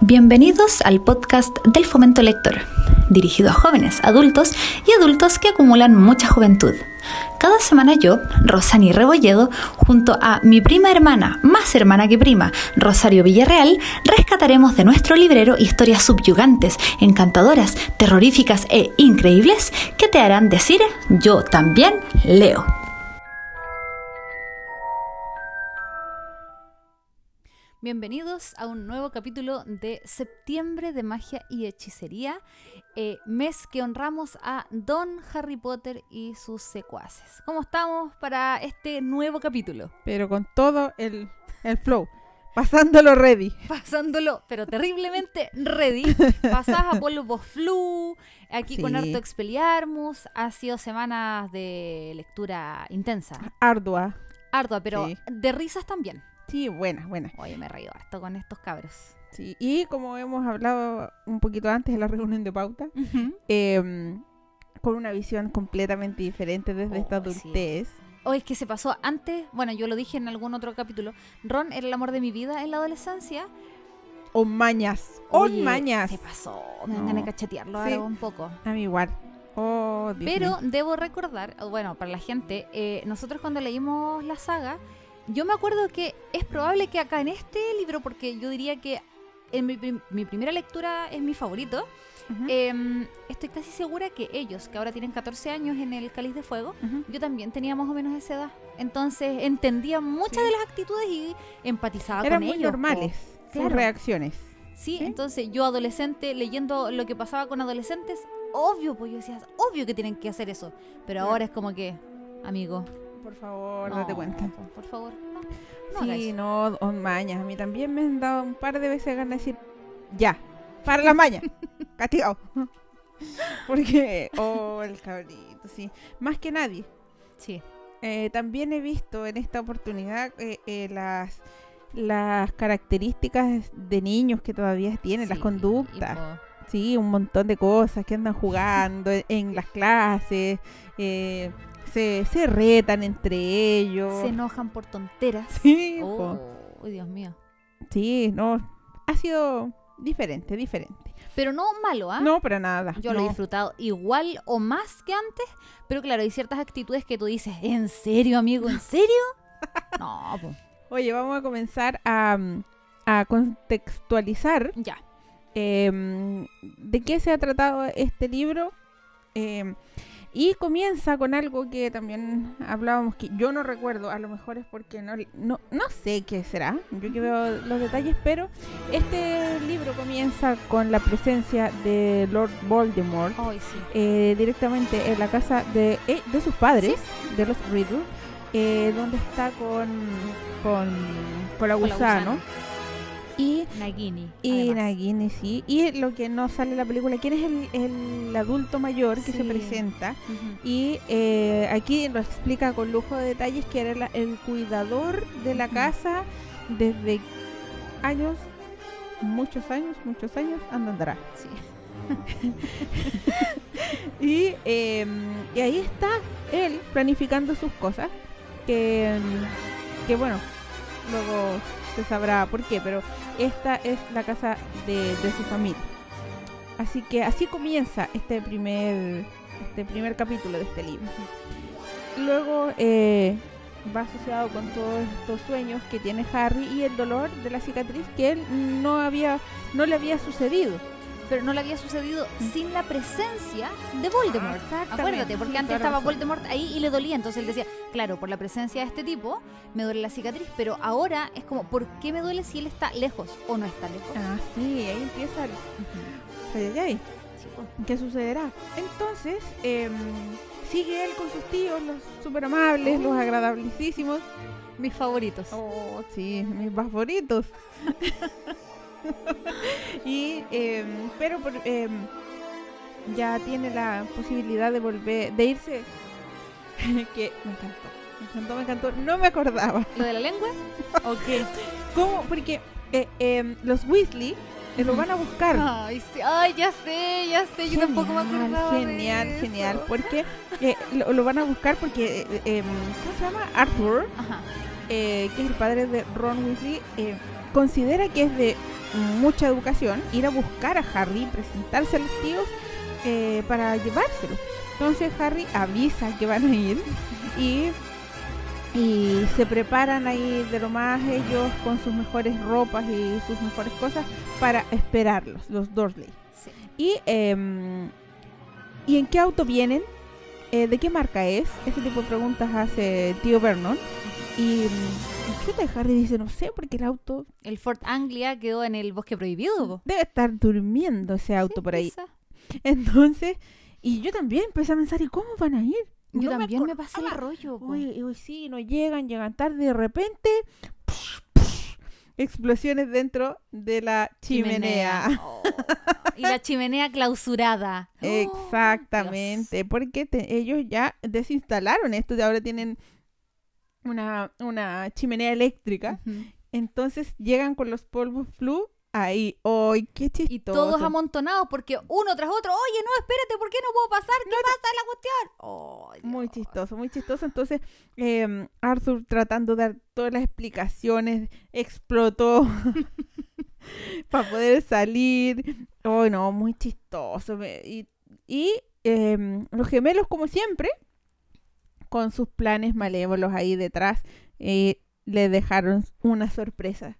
Bienvenidos al podcast del Fomento Lector, dirigido a jóvenes, adultos y adultos que acumulan mucha juventud. Cada semana yo, Rosani Rebolledo, junto a mi prima hermana, más hermana que prima, Rosario Villarreal, rescataremos de nuestro librero historias subyugantes, encantadoras, terroríficas e increíbles que te harán decir yo también leo. Bienvenidos a un nuevo capítulo de Septiembre de Magia y Hechicería, eh, mes que honramos a Don Harry Potter y sus secuaces. ¿Cómo estamos para este nuevo capítulo? Pero con todo el, el flow, pasándolo ready. Pasándolo, pero terriblemente ready. Pasás a polvo flu, aquí con harto expeliarmus. Ha sido semanas de lectura intensa, Ardua. ardua, pero Sí. de risas también. Sí, buena, buena. Oye, me reído harto con estos cabros. Sí. Y como hemos hablado un poquito antes en la reunión de pauta, em, con una visión completamente diferente desde esta Oh, sí. adultez. O es que se pasó antes, bueno, yo lo dije en algún otro capítulo, Ron era el amor de mi vida en la adolescencia. O mañas. O mañas. Se pasó, me dan No. ganas de cachetearlo Sí. un poco. A mí igual. Oh, Pero mío. debo recordar, o bueno, para la gente, eh, nosotros cuando leímos la saga, yo me acuerdo que es probable que acá en este libro, porque yo diría que en mi, prim- mi primera lectura es mi favorito, em, estoy casi segura que ellos, que ahora tienen 14 años en el Cáliz de Fuego, yo también tenía más o menos esa edad. Entonces entendía muchas Sí. de las actitudes y empatizaba Eran con muy ellos. po. normales Claro. sus reacciones. Sí, ¿Sí? entonces yo adolescente leyendo lo que pasaba con adolescentes, obvio, pues yo decía, obvio que tienen que hacer eso. Pero Claro. ahora es como que, amigo, Por favor, no, date cuenta. po, Por favor, no. sí, no, o mañas. A mí también me han dado un par de veces ganas de decir, ya, para la maña, castigado. Porque, oh, el cabrito, sí. Más que nadie. Sí. Eh, también he visto en esta oportunidad eh, eh, las, las características de niños que todavía tienen, las conductas. Sí, un montón de cosas que andan jugando en, en las clases, eh, se, se retan entre ellos. Se enojan por tonteras. Sí, po. Oh, Dios mío. sí, no, ha sido diferente, diferente. Pero no malo, ¿ah? No, para nada. Yo lo he disfrutado igual o más que antes, pero claro, hay ciertas actitudes que tú dices, ¿en serio, amigo? ¿En serio? No, pues, Oye, vamos a comenzar a, a contextualizar ya. em, de qué se ha tratado este libro. em, y comienza con algo que también hablábamos que yo no recuerdo, a lo mejor es porque no, no, no sé qué será, yo que veo los detalles, pero este libro comienza con la presencia de Lord Voldemort sí. eh, directamente en la casa de, eh, de sus padres, de los Riddle, eh, donde está con, con, con la Con la gusano. Y, Nagini. y además. Nagini, sí. Y lo que no sale en la película, ¿quién es el, el adulto mayor que se presenta? Y eh, aquí lo explica con lujo de detalles que era la- el cuidador de la casa desde años, muchos años, muchos años, andará. Sí. Y, eh, y ahí está él planificando sus cosas. Que, que bueno, luego se sabrá por qué, pero esta es la casa de, de su familia. Así que así comienza este primer, este primer capítulo de este libro. Luego eh, va asociado con todos estos sueños que tiene Harry y el dolor de la cicatriz que él no había, no le había sucedido. Pero no le había sucedido sin la presencia de Voldemort. Exactamente, Acuérdate, porque sí, antes estaba razón. Voldemort ahí y le dolía. Entonces él decía, claro, por la presencia de este tipo me duele la cicatriz. Pero ahora es como, ¿por qué me duele si él está lejos o no está lejos? Ah, sí, ahí empieza el... Ay, ay, ay. Sí, pues. ¿Qué sucederá? Entonces, em, sigue él con sus tíos, los super amables, los agradabilísimos. Mis favoritos. Oh, sí, mis favoritos. y, em, pero por- em, ya tiene la posibilidad de volver, de irse. que me encantó, me encantó, me encantó. No me acordaba. ¿Lo de la lengua? Ok. ¿Cómo? Porque eh, em, los Weasley eh, lo van a buscar. Ay, sí. Ay, ya sé, ya sé. Yo tampoco me Genial, acordaba. de Genial, eso. genial. Porque eh, lo, lo van a buscar porque, eh, ¿cómo se llama? Arthur, Ajá. eh, que es el padre de Ron Weasley, eh, considera que es de mucha educación, ir a buscar a Harry, presentarse a los tíos eh, para llevárselo. Entonces Harry avisa que van a ir y, y se preparan ahí de lo más ellos con sus mejores ropas y sus mejores cosas para esperarlos, los Dursley. Sí. Y, em, ¿y en qué auto vienen? Eh, ¿De qué marca es? Ese tipo de preguntas hace tío Vernon. Y mm, chuta, Harry dice, no sé, porque el auto El Fort Anglia quedó en el bosque prohibido. po. debe estar durmiendo ese auto Sí, por ahí. Entonces, y yo también empecé a pensar, ¿y cómo van a ir? Yo No también me pasé el rollo. Uy, uy, sí, no llegan, llegan tarde y de repente explosiones dentro de la chimenea. Oh, y la chimenea clausurada. Oh, Exactamente, porque te- ellos ya desinstalaron esto y ahora tienen una, una chimenea eléctrica. Entonces llegan con los polvos flu ahí. ¡Ay, qué chistoso! Y todos amontonados porque uno tras otro, oye, no, espérate, ¿por qué no puedo pasar? ¿Qué pasa la cuestión? Oh, Muy chistoso, muy chistoso. Entonces, eh, Arthur tratando de dar todas las explicaciones, explotó para poder salir. Oh, no, muy chistoso. Y, y, eh, los gemelos, como siempre, con sus planes malévolos ahí detrás, eh, le dejaron una sorpresa.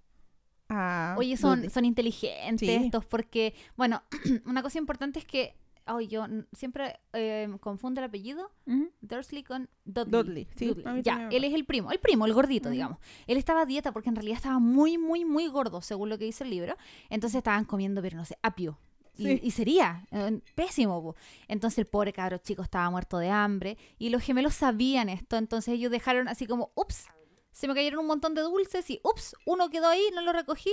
A Oye, son, son inteligentes Sí. estos porque, bueno, una cosa importante es que, ay, yo siempre eh, confundo el apellido Ujú. Dursley con Dudley. Dudley, sí, Ya, él es el primo, el primo, el gordito, digamos. Él estaba a dieta porque en realidad estaba muy, muy, muy gordo, según lo que dice el libro. Entonces estaban comiendo, pero no sé, apio. Y, Sí. y sería eh, pésimo. po. Entonces el pobre cabro chico estaba muerto de hambre y los gemelos sabían esto. Entonces ellos dejaron así como, ups, se me cayeron un montón de dulces y, ups, uno quedó ahí, no lo recogí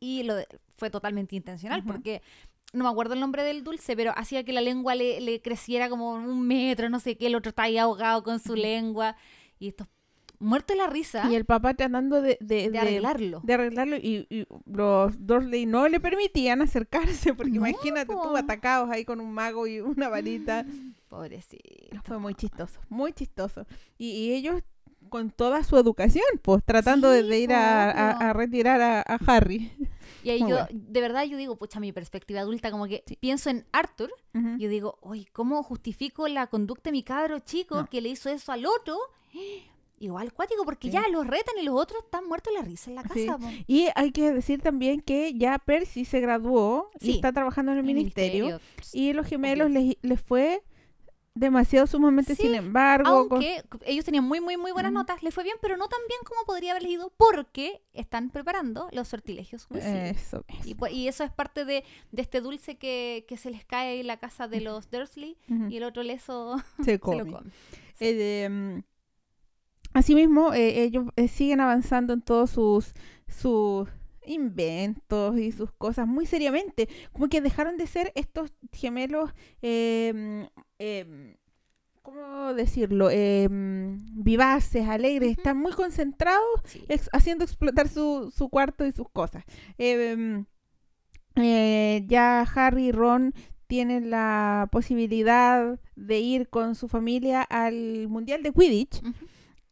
y lo de- fue totalmente intencional porque no me acuerdo el nombre del dulce, pero hacía que la lengua le, le creciera como un metro, no sé qué, el otro está ahí ahogado con su lengua y estos muertos de la risa Y el papá tratando de, de, de arreglarlo. de arreglarlo y, y los Dursley no le permitían acercarse porque No, imagínate po. tú atacados ahí con un mago y una varita. Pobrecito. Fue muy chistoso, muy chistoso. Y, y ellos con toda su educación, pues tratando de, Sí, de ir a, a- a retirar a, a Harry. Y ahí Muy yo, bueno. de verdad, yo digo, pucha, mi perspectiva adulta, como que Sí. pienso en Arthur, Ujú. yo digo, oye, ¿cómo justifico la conducta de mi cabro chico No. que le hizo eso al otro? Igual cuático, porque Sí. ya los retan y los otros están muertos de la risa en la casa. Y hay que decir también que ya Percy se graduó y está trabajando en el, El ministerio, Pss, y los gemelos les, les fue demasiado sumamente, sin embargo, con- Aunque ellos tenían muy, muy, muy buenas notas, les fue bien, pero no tan bien como podría haberles ido, porque están preparando los sortilegios Weasley. eso, Y, pu- y eso es parte de, de este dulce que, que se les cae en la casa de los Dursley y el otro leso se se come. lo come. Eh, mm, asimismo, eh, ellos eh, siguen avanzando en todos sus, sus inventos y sus cosas muy seriamente. Como que dejaron de ser estos gemelos, eh, ¿cómo decirlo? Mm, vivaces, alegres, están muy concentrados Sí. ex- haciendo explotar su, su cuarto y sus cosas. Eh, ya Harry y Ron tienen la posibilidad de ir con su familia al Mundial de Quidditch.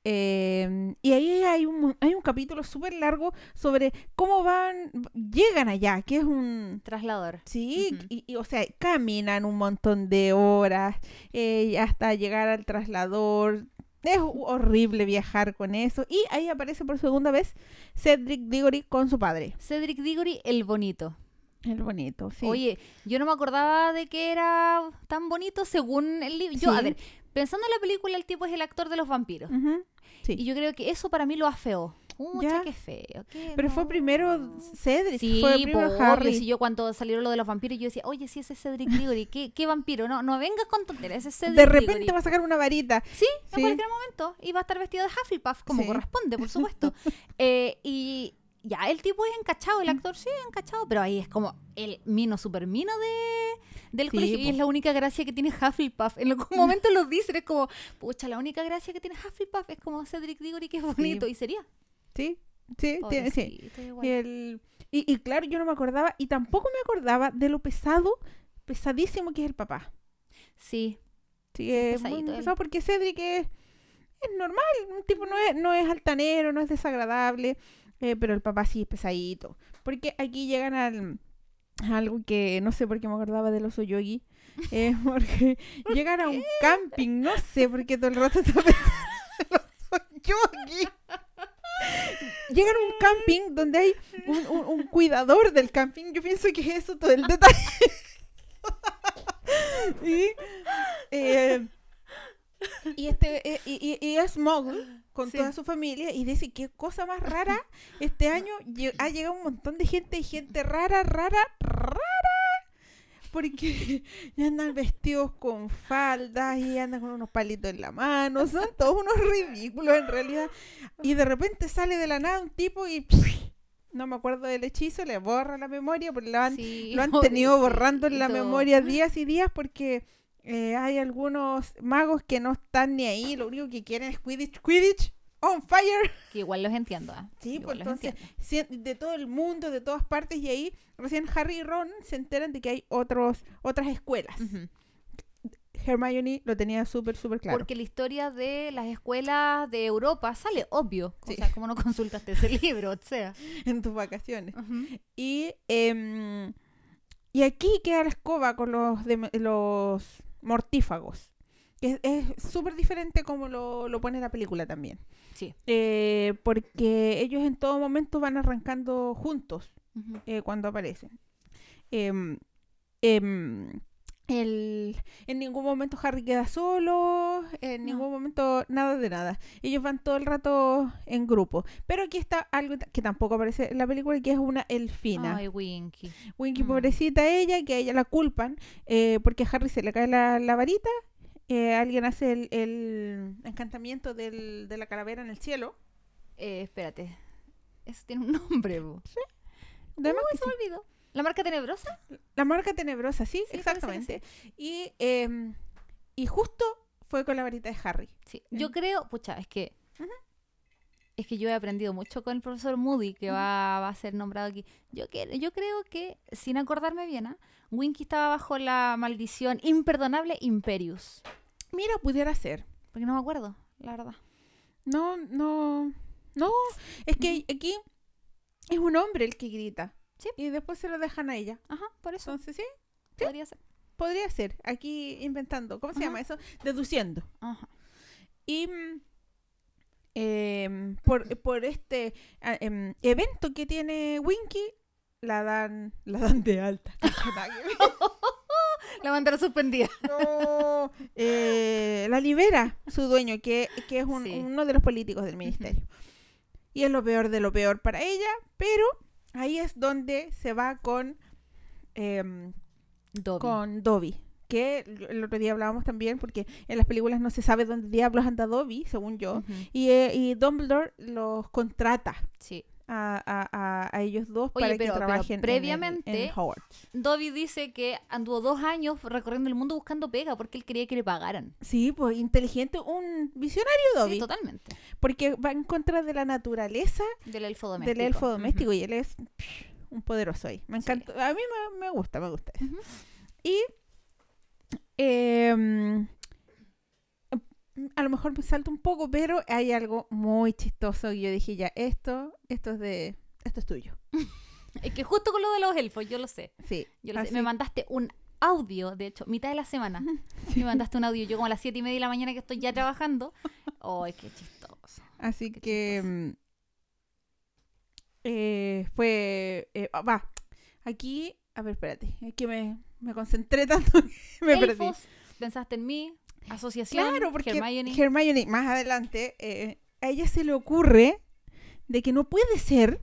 Eh, y ahí hay un, hay un capítulo súper largo sobre cómo van, llegan allá, que es un... Traslador. Sí, y, y, o sea, caminan un montón de horas eh, hasta llegar al traslador. Es ho- horrible viajar con eso. Y ahí aparece por segunda vez Cedric Diggory con su padre. Cedric Diggory, el bonito. El bonito, sí. Oye, yo no me acordaba de que era tan bonito según el libro. Yo, a ver, pensando en la película, el tipo es el actor de los vampiros. Ujú, sí. Y yo creo que eso para mí lo afeó. Mucha que feo. qué Pero fue primero Cedric, Sí, fue po, primero obvio, Harry. si yo cuando salieron lo de los vampiros, yo decía, oye, si ese es Cedric Diggory, ¿qué, qué vampiro? No, no vengas con tonterías, ese es Cedric de repente Diggory. va a sacar una varita. Sí, en Sí. cualquier momento. Y va a estar vestido de Hufflepuff, como Sí. corresponde, por supuesto. Eh, y ya, el tipo es encachado, el actor sí es encachado, pero ahí es como el mino, super mino de, del Sí, colegio. Y es la única gracia que tiene Hufflepuff. En algún momento lo dicen, es como, pucha, la única gracia que tiene Hufflepuff es como Cedric Diggory, que es bonito. Y sería. Sí, sí, tiene- sí. Y, el- y, y claro, yo no me acordaba, y tampoco me acordaba de lo pesado, pesadísimo que es el papá. Sí, Sí, es muy pesado porque Cedric es, es normal, un tipo no es, no es altanero, no es desagradable. Eh, pero el papá sí es pesadito. Porque aquí llegan al, algo que no sé por qué me acordaba del oso yogi. eh, porque llegan a un camping, no sé por qué todo el rato está pensando en el oso yogi. Llegan a un camping donde hay un, un- un cuidador del camping. Yo pienso que es eso todo el detalle. y, eh, y este eh, y, y- y es mogul con Sí. toda su familia y dice qué cosa más rara este año ha llegado un montón de gente y gente rara rara rara porque ya andan vestidos con faldas y andan con unos palitos en la mano son todos unos ridículos en realidad y de repente sale de la nada un tipo y no me acuerdo del hechizo le borra la memoria porque lo han Sí, lo han tenido borrando en la memoria días y días porque eh, hay algunos magos que no están ni ahí, lo único que quieren es Quidditch, Quidditch on fire. Que igual los entiendo. ¿ah? Sí, pues entonces, entiendo. de todo el mundo, de todas partes, y ahí recién Harry y Ron se enteran de que hay otros, otras escuelas. Ujú. Hermione lo tenía súper, súper claro. Porque la historia de las escuelas de Europa sale obvio. Sí. O sea, como no consultaste ese libro, o sea. en tus vacaciones. Y, em, y aquí queda la escoba con los, dem- los mortífagos. que Es súper diferente como lo, lo pone la película también. Sí. Eh, porque ellos en todo momento van arrancando juntos eh, cuando aparecen. Em, em, el- en ningún momento Harry queda solo, en No. ningún momento nada de nada. Ellos van todo el rato en grupo. Pero aquí está algo que tampoco aparece en la película, que es una elfina. Ay, Winky. Winky, Mm. pobrecita ella, que a ella la culpan eh, porque a Harry se le cae la, la varita. eh, alguien hace el, el encantamiento del- de la calavera en el cielo. Eh, espérate. Eso tiene un nombre, bu. Además que se me olvidó. ¿La marca tenebrosa? La marca tenebrosa, sí, exactamente. Y, em, y justo fue con la varita de Harry. Sí. Yo creo, pucha, es que. Es que yo he aprendido mucho con el profesor Moody, que va, va a ser nombrado aquí. Yo, que, yo creo que, sin acordarme bien, ¿ah? Winky estaba bajo la maldición imperdonable Imperius. Mira, pudiera ser. Porque no me acuerdo, la verdad. No, no, no. Es que aquí es un hombre el que grita. Sí. Y después se lo dejan a ella. Ajá, por eso Entonces, sí, podría ser. podría ser. Aquí inventando. ¿Cómo se Ajá. llama eso? Deduciendo. Ajá. Y em, por, por este em, evento que tiene Winky, la dan, la dan de alta. La bandera suspendida. No, eh, la libera su dueño, que, que es un- Sí. uno de los políticos del ministerio. Y es lo peor de lo peor para ella, pero ahí es donde se va con, em, Dobby. con Dobby. Que el otro día hablábamos también, porque en las películas no se sabe dónde diablos anda Dobby, según yo. Y, eh, y Dumbledore los contrata Sí. A, a- a- a ellos dos Oye, para pero- que pero trabajen en el- previamente- en, Hogwarts. Dobby dice que anduvo dos años recorriendo el mundo buscando pega porque él quería que le pagaran. Sí, pues inteligente, un visionario Dobby. Sí, totalmente. porque va en contra de la naturaleza Del elfo doméstico. del elfo y él es un poderoso ahí. Me Sí. encanta. A mí me, me gusta, me gusta. eso. Ujú. Y em, a lo mejor me salto un poco, pero hay algo muy chistoso y yo dije ya, esto, esto es de, esto es tuyo. Es que justo con lo de los elfos, yo lo sé. Sí. Yo lo sé. Me mandaste un audio, de hecho, mitad de la semana. Me mandaste un audio. Yo como a las siete y media de la mañana que estoy ya trabajando. Ay, qué chistoso. Así Qué que mm, eh, fue, eh, ah, va, aquí, a ver, espérate, es que me, me concentré tanto que me perdí. Elfos, pensaste en mí, asociación, Claro, porque Hermione. Hermione, más adelante, eh, a ella se le ocurre de que no puede ser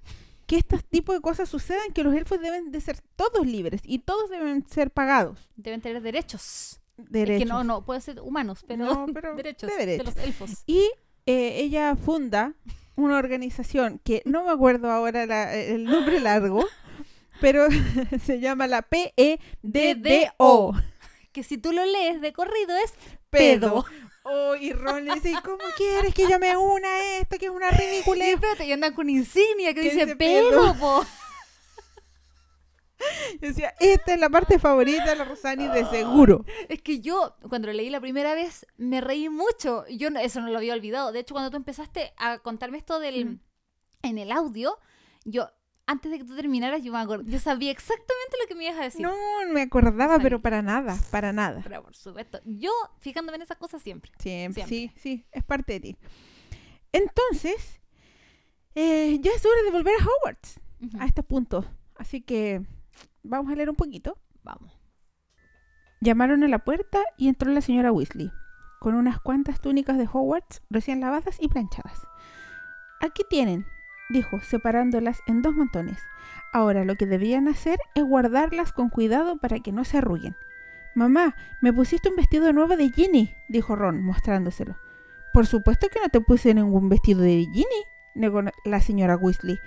que este tipo de cosas sucedan, que los elfos deben de ser todos libres y todos deben ser pagados. Deben tener derechos. Derechos. Es que no, no, pueden ser humanos, pero, No, pero derechos de de, derechos. los elfos. Y eh, ella funda una organización que no me acuerdo ahora la- el nombre largo, pero se llama la PEDDO. Que si tú lo lees de corrido es Pedo. pedo. Oh, y Ron le dice, ¿cómo quieres que yo me una a esto? Que es una Y ridiculez. espérate, y andan con insignia que dice pedo, po. Yo decía, esta es la parte favorita de la Rosani de seguro. Es que yo, cuando lo leí la primera vez, me reí mucho. Yo eso no lo había olvidado. De hecho, cuando tú empezaste a contarme esto del, Mm. en el audio, yo, antes de que tú terminaras, yo me acordé, yo sabía exactamente lo que me ibas a decir. No, no me acordaba, Sabía. pero para nada, para nada. Pero por supuesto, yo fijándome en esas cosas siempre. Siempre, Siempre. sí, sí, es parte de ti. Entonces, eh, ya es hora de volver a Hogwarts, Ujú. a este punto. Así que vamos a leer un poquito. Vamos. Llamaron a la puerta y entró la señora Weasley, con unas cuantas túnicas de Hogwarts recién lavadas y planchadas. Aquí tienen, dijo, separándolas en dos montones. Ahora lo que debían hacer es guardarlas con cuidado para que no se arruguen. Mamá, me pusiste un vestido nuevo de Ginny, dijo Ron, mostrándoselo. Por supuesto que no te puse ningún vestido de Ginny, negó la señora Weasley.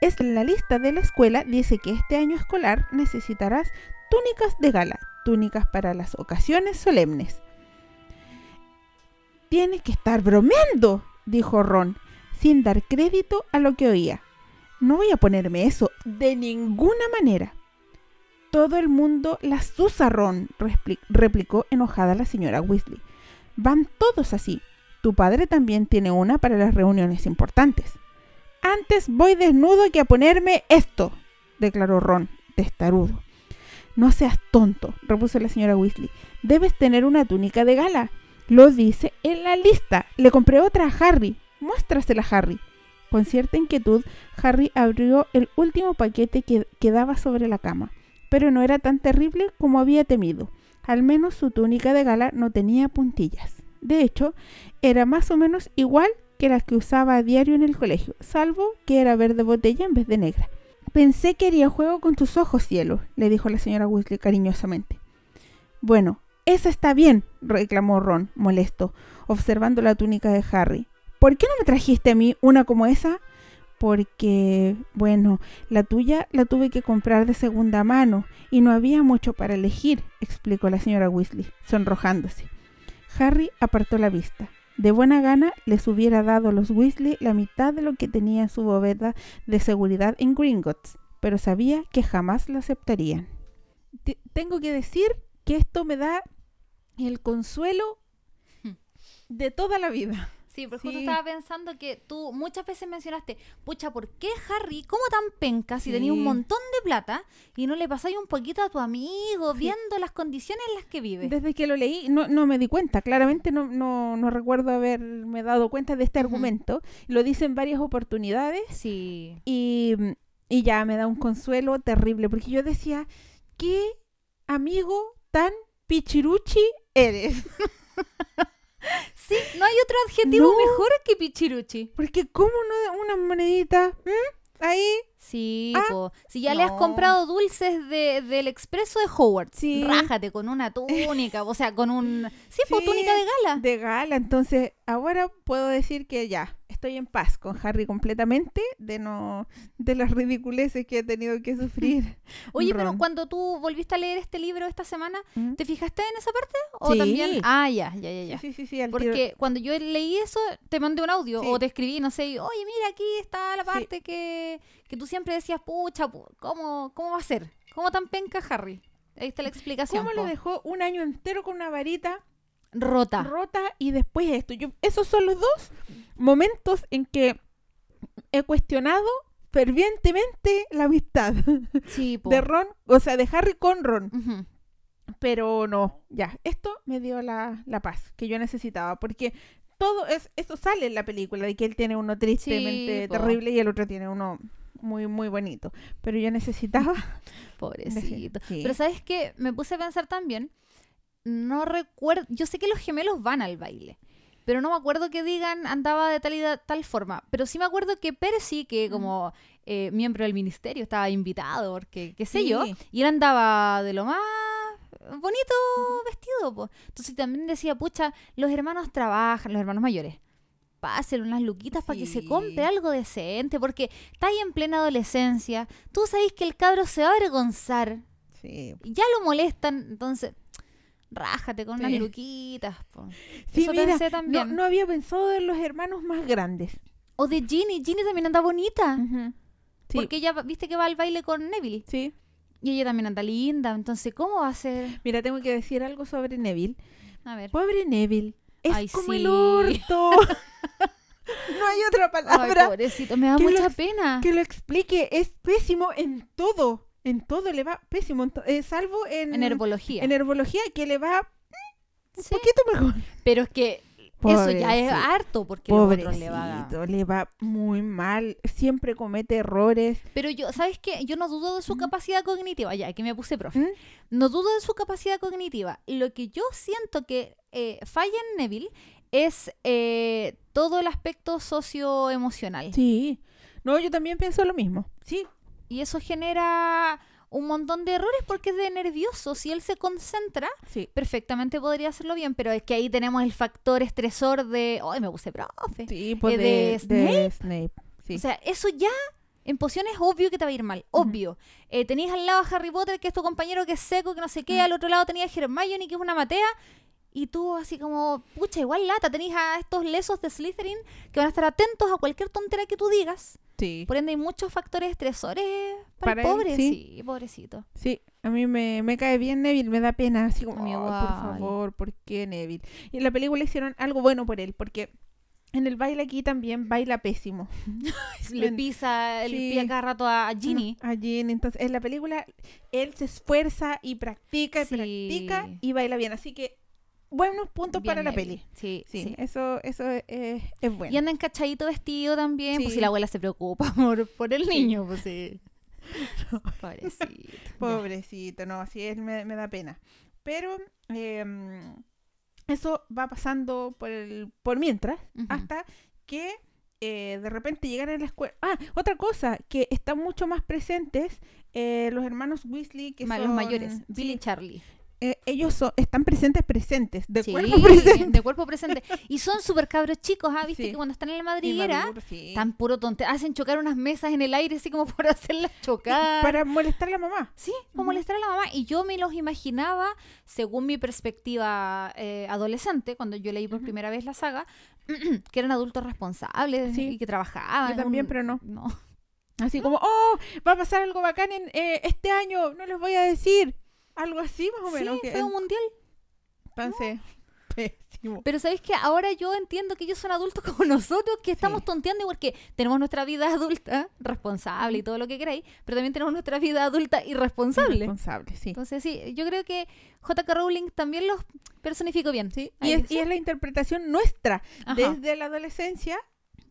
Es en la lista de la escuela dice que este año escolar necesitarás túnicas de gala, túnicas para las ocasiones solemnes. Tienes que estar bromeando, dijo Ron, sin dar crédito a lo que oía. No voy a ponerme eso de ninguna manera. Todo el mundo las usa, Ron, repli- replicó enojada la señora Weasley. Van todos así. Tu padre también tiene una para las reuniones importantes. Antes voy desnudo que a ponerme esto, declaró Ron, testarudo. No seas tonto, repuso la señora Weasley. Debes tener una túnica de gala. Lo dice en la lista. Le compré otra a Harry. Muéstrasela Harry. Con cierta inquietud, Harry abrió el último paquete que quedaba sobre la cama. Pero no era tan terrible como había temido. Al menos su túnica de gala no tenía puntillas. De hecho, era más o menos igual que las que usaba a diario en el colegio, salvo que era verde botella en vez de negra. Pensé que haría juego con tus ojos, cielo, le dijo la señora Weasley cariñosamente. Bueno, esa está bien, reclamó Ron, molesto, observando la túnica de Harry. ¿Por qué no me trajiste a mí una como esa? Porque, bueno, la tuya la tuve que comprar de segunda mano y no había mucho para elegir, explicó la señora Weasley, sonrojándose. Harry apartó la vista. De buena gana les hubiera dado a los Weasley la mitad de lo que tenía en su bóveda de seguridad en Gringotts, pero sabía que jamás lo aceptarían. Te- tengo que decir que esto me da el consuelo de toda la vida. Sí, pero justo Sí. estaba pensando que tú muchas veces mencionaste, pucha, ¿por qué Harry, cómo tan penca si tenía un Sí. montón de plata y no le pasáis un poquito a tu amigo Sí. viendo las condiciones en las que vive? Desde que lo leí no, no me di cuenta, claramente no, no, no recuerdo haberme dado cuenta de este argumento. Lo dice en varias oportunidades Sí. y, y ya me da un consuelo terrible, porque yo decía, ¿qué amigo tan pichiruchi eres? Sí, no hay otro adjetivo No. mejor que pichiruchi. Porque cómo no una monedita ¿Mm? ahí, Sí, Ah, po. si ya le has comprado dulces de, del expreso de Howard, Sí. rájate con una túnica, o sea, con un... Sí, po, Sí, túnica de gala. de gala. Entonces, ahora puedo decir que ya, estoy en paz con Harry completamente de no de las ridiculeces que he tenido que sufrir. Oye, pero Ron. cuando tú volviste a leer este libro esta semana, ¿Mm? ¿te fijaste en esa parte? ¿O Sí. también? Ah, ya, ya, ya, ya. Sí, sí, sí, sí, al tiro. Porque cuando yo leí eso, te mandé un audio Sí. o te escribí, no sé, y, oye, mira, aquí está la Sí. parte que, que tú siempre decías, pucha, pu- ¿cómo, ¿cómo va a ser? ¿Cómo tan penca Harry? Ahí está la explicación. ¿Cómo po. le dejó un año entero con una varita Rota. rota y después esto? Yo, esos son los dos momentos en que he cuestionado fervientemente la amistad Sí, de Ron, o sea, de Harry con Ron. Ujú. Pero no, ya, esto me dio la, la paz que yo necesitaba, porque todo es, esto sale en la película, de que él tiene uno tristemente po. terrible y el otro tiene uno muy, muy bonito. Pero yo necesitaba... Pobrecito. Sí. Pero ¿sabes qué? Me puse a pensar también, no recuerdo, yo sé que los gemelos van al baile, pero no me acuerdo que digan andaba de tal y de tal forma, pero sí me acuerdo que Percy, que como eh, miembro del ministerio estaba invitado, porque qué sé yo, y él andaba de lo más bonito vestido, po. entonces también decía, pucha, los hermanos trabajan, los hermanos mayores. Pásenle unas luquitas para que se compre algo decente, porque está ahí en plena adolescencia. Tú sabes que el cabro se va a avergonzar. Sí, Ya lo molestan, entonces rájate con unas Sí. luquitas. po. Sí, Eso mira, pensé también. no había pensado en los hermanos más grandes. O de Ginny, Ginny también anda bonita. Sí, Porque ella, viste que va al baile con Neville. sí. Y ella también anda linda. Entonces, ¿cómo va a ser? Mira, tengo que decir algo sobre Neville. A ver. Pobre Neville. Es Ay, como sí. el orto. no hay otra Ay, palabra pobrecito, me da lo mucha pena. que lo explique. Es pésimo en todo. En todo le va pésimo. en eh, salvo en, En herbología. en herbología, que le va un Sí. poquito mejor. Pero es que eso ya es harto porque le va a... Le va muy mal. Siempre comete errores. Pero yo, ¿sabes qué? Yo no dudo de su capacidad cognitiva, ya que me puse profe. ¿Mm? No dudo de su capacidad cognitiva. Lo que yo siento que eh, falla en Neville es eh, todo el aspecto socioemocional. Sí. No, yo también pienso lo mismo. Sí. Y eso genera un montón de errores porque es de nervioso. Si él se concentra, Sí. perfectamente podría hacerlo bien, pero es que ahí tenemos el factor estresor de, ay, me puse profe. Sí, pues Eh, de, de de Snape. Sí. O sea, eso ya en pociones es obvio que te va a ir mal, obvio. Eh, tenéis al lado a Harry Potter, que es tu compañero que es seco, que no sé qué, al otro lado tenías a Hermione, que es una matea, y tú así como, pucha, igual lata, tenéis a estos lesos de Slytherin que van a estar atentos a cualquier tontera que tú digas. Sí. Por ende hay muchos factores estresores para, Para el él, pobre, sí. sí. pobrecito. Sí, a mí me, me cae bien Neville, me da pena, así como, "Ay, por favor, ¿por qué Neville? Y en la película hicieron algo bueno por él, porque en el baile aquí también baila pésimo. Le pisa sí. a cada rato a Ginny. A Ginny, entonces en la película él se esfuerza y practica y Sí. practica y baila bien, así que buenos puntos Bien para la peli. Sí, Sí, sí. eso eso es, es bueno. Y anda encachadito vestido también, pues si la abuela se preocupa por, por el niño, pues sí. Pobrecito. Pobrecito, no, así es, me, me da pena. Pero em, eso va pasando por, el, por mientras, hasta que eh, de repente llegan a la escuela. Ah, otra cosa, que están mucho más presentes eh, los hermanos Weasley, que Ma- son los mayores, Billy y Charlie. Eh, ellos son- están presentes, presentes, de Sí, cuerpo presente. de cuerpo presente. Y son súper cabros chicos, ¿ah? Viste Sí. que cuando están en la madriguera, maduro, sí. tan puro tonte. Hacen chocar unas mesas en el aire así como por hacerlas chocar. Para molestar a la mamá. Sí, Ujú. molestar a la mamá. Y yo me los imaginaba, según mi perspectiva eh, adolescente, cuando yo leí por primera vez la saga, que eran adultos responsables y que trabajaban. Yo también, Un- pero no. No. Así como, oh, va a pasar algo bacán en, eh, este año, no les voy a decir. Algo así más o menos. Sí, que- fue un mundial. Entonces, pésimo. Pero ¿sabéis que Ahora yo entiendo que ellos son adultos como nosotros, que estamos Sí. tonteando porque tenemos nuestra vida adulta, responsable y todo lo que queráis, pero también tenemos nuestra vida adulta irresponsable. Responsable, sí. Entonces sí, yo creo que J.K. Rowling también los personificó bien. Sí, Y, es, sí. y es la interpretación nuestra Ajá. desde la adolescencia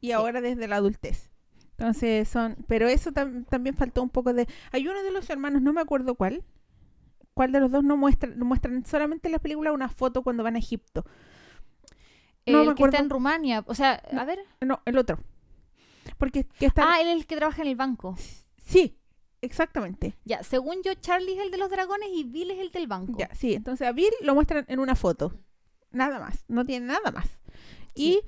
y Sí. ahora desde la adultez. Entonces son, pero eso tam- también faltó un poco de. Hay uno de los hermanos, no me acuerdo cuál, cuál de los dos no muestran, muestran solamente en la película una foto cuando van a Egipto. no el me que está acuerdo. en Rumania. O sea, a ver. No, el otro. Porque que está. Ah, él es el que trabaja en el banco. Sí, exactamente. Ya, según yo, Charlie es el de los dragones y Bill es el del banco. Ya, sí. Entonces a Bill lo muestran en una foto. Nada más. No tiene nada más. Y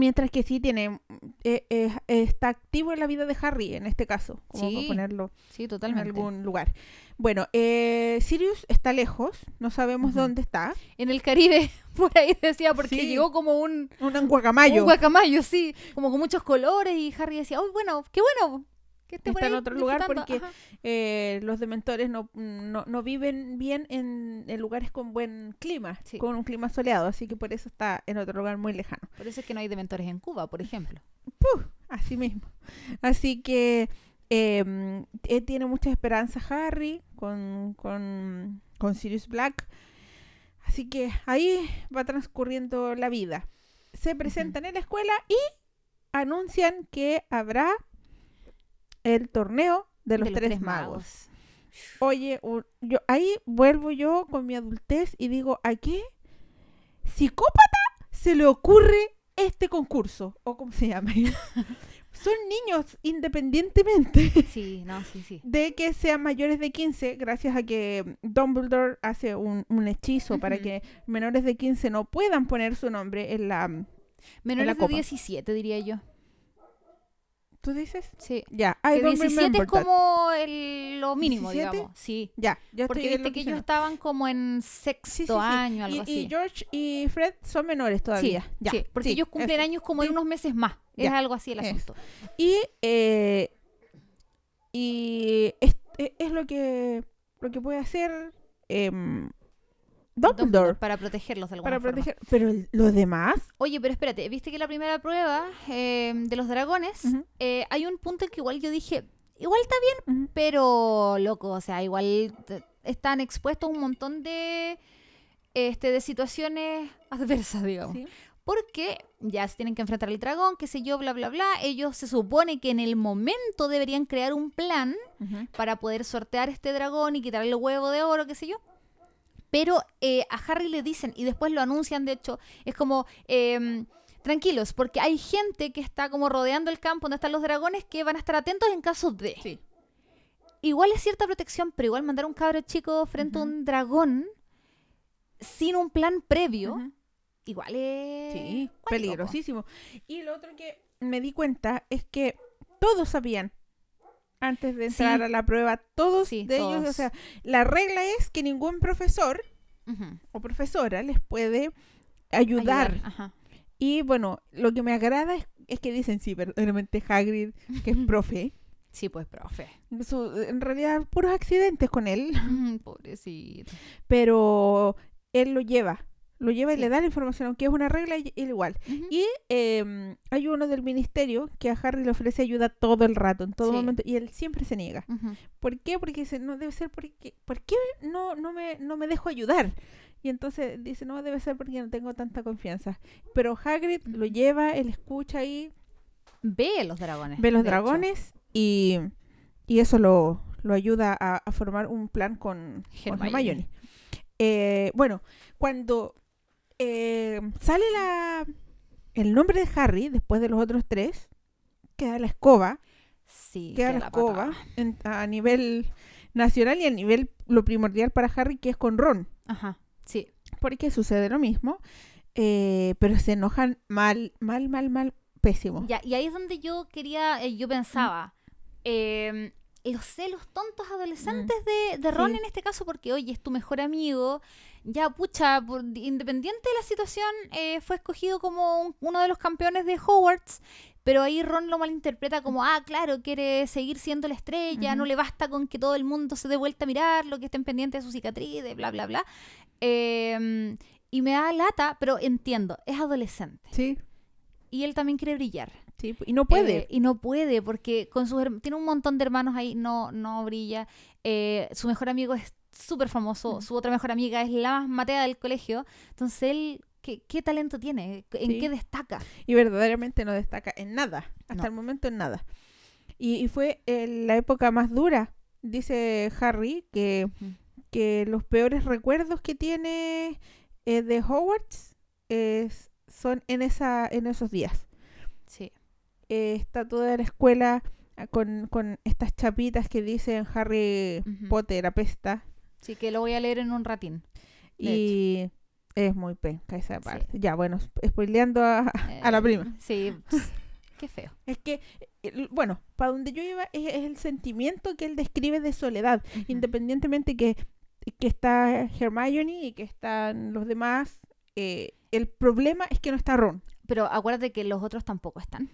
mientras que sí tiene. eh, eh, está activo en la vida de Harry en este caso. Como Sí, ponerlo Sí, en algún lugar. Bueno, eh, Sirius está lejos. No sabemos dónde está. En el Caribe, por ahí decía, porque Sí. llegó como un, Un guacamayo. un guacamayo, sí, como con muchos colores y Harry decía, uy, bueno, qué bueno que esté por Está en otro lugar disfrutando". porque-. Eh, los dementores no, no, no viven bien en, en lugares con buen clima, Sí. con un clima soleado, así que por eso está en otro lugar muy lejano. Por eso es que no hay dementores en Cuba, por ejemplo. ¡Puh! Así mismo. Así que eh, eh, tiene muchas esperanzas Harry con, con, con Sirius Black. Así que ahí va transcurriendo la vida. Se presentan en la escuela y anuncian que habrá el torneo de los, De tres, magos. Oye, yo ahí vuelvo yo con mi adultez y digo, ¿a qué psicópata se le ocurre este concurso? ¿O cómo se llama? Son niños independientemente Sí, no, sí, sí. de que sean mayores de 15, gracias a que Dumbledore hace un, un hechizo para que menores de 15 no puedan poner su nombre en la... Menores de copa. 17, diría yo. ¿Tú dices? Sí. Ya, I Que don't 17 remember es that. como el- lo mínimo, 17? digamos. Sí. Ya, yo Porque viste que lo ellos estaban como en sexto Sí, sí, sí. año, algo Y, así. y George y Fred son menores todavía. Sí, ya, porque ellos cumplen eso. años como en unos meses más. Es Ya, algo así el eso. asunto. Y, eh, y es, es lo que lo que puede hacer em, Dumbledore. Para protegerlos de alguna Para forma. proteger. Pero los demás. Oye, pero espérate, viste que la primera prueba eh, de los dragones, eh, hay un punto en que igual yo dije, igual está bien, pero loco, o sea, igual están expuestos a un montón de, este, de situaciones adversas, digamos. Sí. Porque ya se tienen que enfrentar al dragón, qué sé yo, bla, bla, bla. Ellos se supone que en el momento deberían crear un plan para poder sortear este dragón y quitarle el huevo de oro, qué sé yo. Pero eh, a Harry le dicen, y después lo anuncian, de hecho, es como, em, tranquilos, porque hay gente que está como rodeando el campo donde están los dragones que van a estar atentos en caso de. Sí. Igual es cierta protección, pero igual mandar a un cabro chico frente a un dragón sin un plan previo, igual es... Sí, peligrosísimo. Y lo otro que me di cuenta es que todos sabían antes de entrar Sí. a la prueba, todos Sí, de ellos, o sea, la regla es que ningún profesor o profesora les puede ayudar. Ajá. Y bueno, lo que me agrada es, es que dicen, sí, verdaderamente Hagrid, que es profe, Sí, pues, profe. su- en realidad puros accidentes con él, Pobrecito. pero él lo lleva, lo lleva y le da la información, aunque es una regla y- igual. Y eh, hay uno del ministerio que a Harry le ofrece ayuda todo el rato, en todo Sí. momento, y él siempre se niega. ¿Por qué? Porque dice, no debe ser porque, ¿por qué no, no, me, no me dejo ayudar? Y entonces dice, no, debe ser porque no tengo tanta confianza. Pero Hagrid lo lleva, él escucha ahí, Ve los dragones. ve los hecho. dragones y, y eso lo, lo ayuda a, a formar un plan con. Hermione. Eh, bueno, cuando eh, sale la, el nombre de Harry, después de los otros tres, queda la escoba, Sí, queda queda la la escoba en- a nivel nacional y a nivel lo primordial para Harry, que es con Ron, Ajá, sí. porque sucede lo mismo, eh, pero se enojan mal, mal, mal, mal, pésimo. Ya, y ahí es donde yo quería, eh, yo pensaba, eh, los celos tontos adolescentes de, de Ron Mm. Sí. en este caso, porque oye, es tu mejor amigo, ya pucha, por- independiente de la situación, eh, fue escogido como un- uno de los campeones de Hogwarts, pero ahí Ron lo malinterpreta como, ah, claro, quiere seguir siendo la estrella, no le basta con que todo el mundo se dé vuelta a mirarlo, que estén pendientes de su cicatriz, de bla, bla, bla. Eh, y me da lata, pero entiendo, es adolescente. Sí, Y él también quiere brillar. sí, y no puede. Eh, y no puede porque con sus tiene un montón de hermanos ahí, no, no brilla. Eh, su mejor amigo es súper famoso, Mm. su otra mejor amiga es la más matea del colegio. Entonces él, ¿qué, qué talento tiene? ¿En Sí. qué destaca? y verdaderamente no destaca en nada, hasta No. el momento en nada. Y, y fue eh, la época más dura, dice Harry, que, que los peores recuerdos que tiene eh, de Hogwarts es- son en, esa, en esos días. Sí. Eh, está toda la escuela ah, con, con estas chapitas que dicen Harry. Potter apesta Sí, que lo voy a leer en un ratín. Y es muy penca esa parte. Ya, bueno, sp- spoileando a, a la Eh, prima. Sí. Qué feo. Es que, el- bueno, para donde yo iba es, es el sentimiento que él describe de soledad, independientemente que, que está Hermione y que están los demás. eh, el problema es que no está Ron. Pero acuérdate que los otros tampoco están.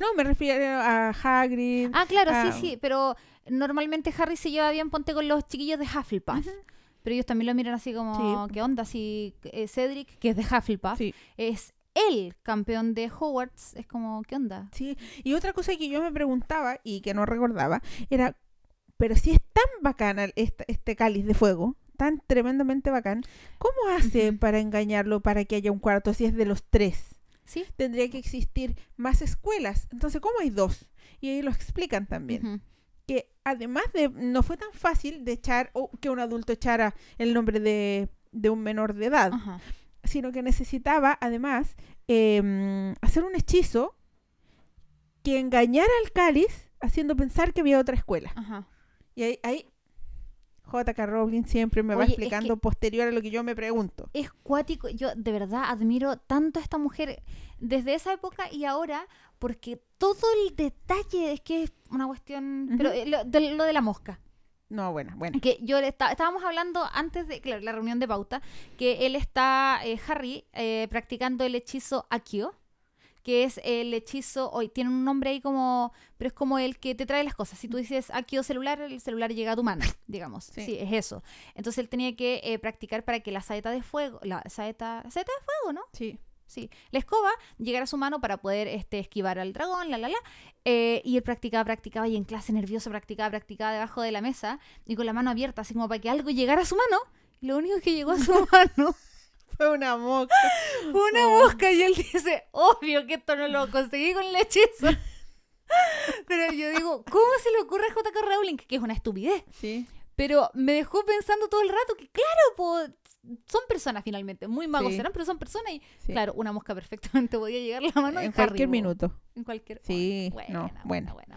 No, me refiero a Hagrid. Ah, claro, sí, sí. Pero normalmente Harry se lleva bien, ponte con los chiquillos de Hufflepuff. Pero ellos también lo miran así como, Sí. ¿qué onda? Si eh, Cedric, que es de Hufflepuff, Sí, es el campeón de Hogwarts, es como, ¿qué onda? sí. Y otra cosa que yo me preguntaba y que no recordaba era, pero si es tan bacana este, este cáliz de fuego, tan tremendamente bacán, ¿cómo hace para engañarlo para que haya un cuarto si es de los tres? ¿Sí? tendría que existir más escuelas. Entonces, ¿cómo hay dos? Y ahí lo explican también. Que además de, no fue tan fácil de echar o que un adulto echara el nombre de, de un menor de edad, sino que necesitaba además em, hacer un hechizo que engañara al cáliz haciendo pensar que había otra escuela. Y ahí, ahí J.K. Rowling siempre me va es explicando que- posterior a lo que yo me pregunto. Es cuático. Yo de verdad admiro tanto a esta mujer desde esa época y ahora porque todo el detalle es que es una cuestión... Pero eh, lo de, lo de la mosca. No, bueno, bueno. Que yo le esta- estábamos hablando antes de claro, la reunión de pauta que él está, eh, Harry, eh, practicando el hechizo Akio, que es el hechizo, hoy tiene un nombre ahí como, pero es como el que te trae las cosas. Si tú dices aquí o celular, el celular llega a tu mano, digamos. Sí. Sí, es eso. Entonces él tenía que eh, practicar para que la saeta de fuego, la saeta, saeta de fuego, ¿no? Sí. Sí, la escoba llegara a su mano para poder este, esquivar al dragón, la, la, la. Eh, y él practicaba, practicaba y en clase nervioso practicaba, practicaba debajo de la mesa y con la mano abierta, así como para que algo llegara a su mano. Lo único que llegó a su mano Fue una mosca. fue una Oh. mosca y él dice, obvio que esto no lo conseguí con el hechizo. Pero yo digo, ¿cómo se le ocurre a J.K. Rowling? Que es una estupidez. Sí. Pero me dejó pensando todo el rato que, claro, po, son personas finalmente. Muy magos Sí. serán, pero son personas. Y sí. claro, una mosca perfectamente podía llegar a la mano de en Harry, cualquier po. minuto. En cualquier. Sí, no, buena, bueno. buena, buena.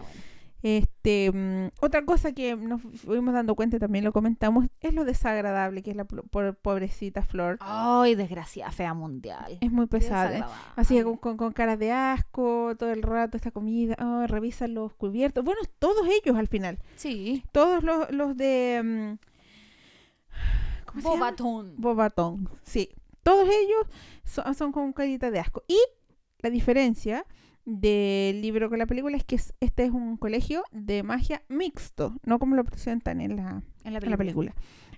Este, mm, otra cosa que nos fuimos dando cuenta y también lo comentamos es lo desagradable que es la pobrecita Flor. Ay, desgraciada, fea mundial. Es muy pesada. ¿eh? Así que con, con, con cara de asco, todo el rato esta comida, oh, revisan los cubiertos. Bueno, todos ellos al final. Sí. Todos los, los de... mm, ¿Cómo se llama? Bobatón. Bobatón, sí. Todos ellos son, son con carita de asco. Y la diferencia del libro con la película es que es- este es un colegio de magia mixto, no como lo presentan en la, En la en la película.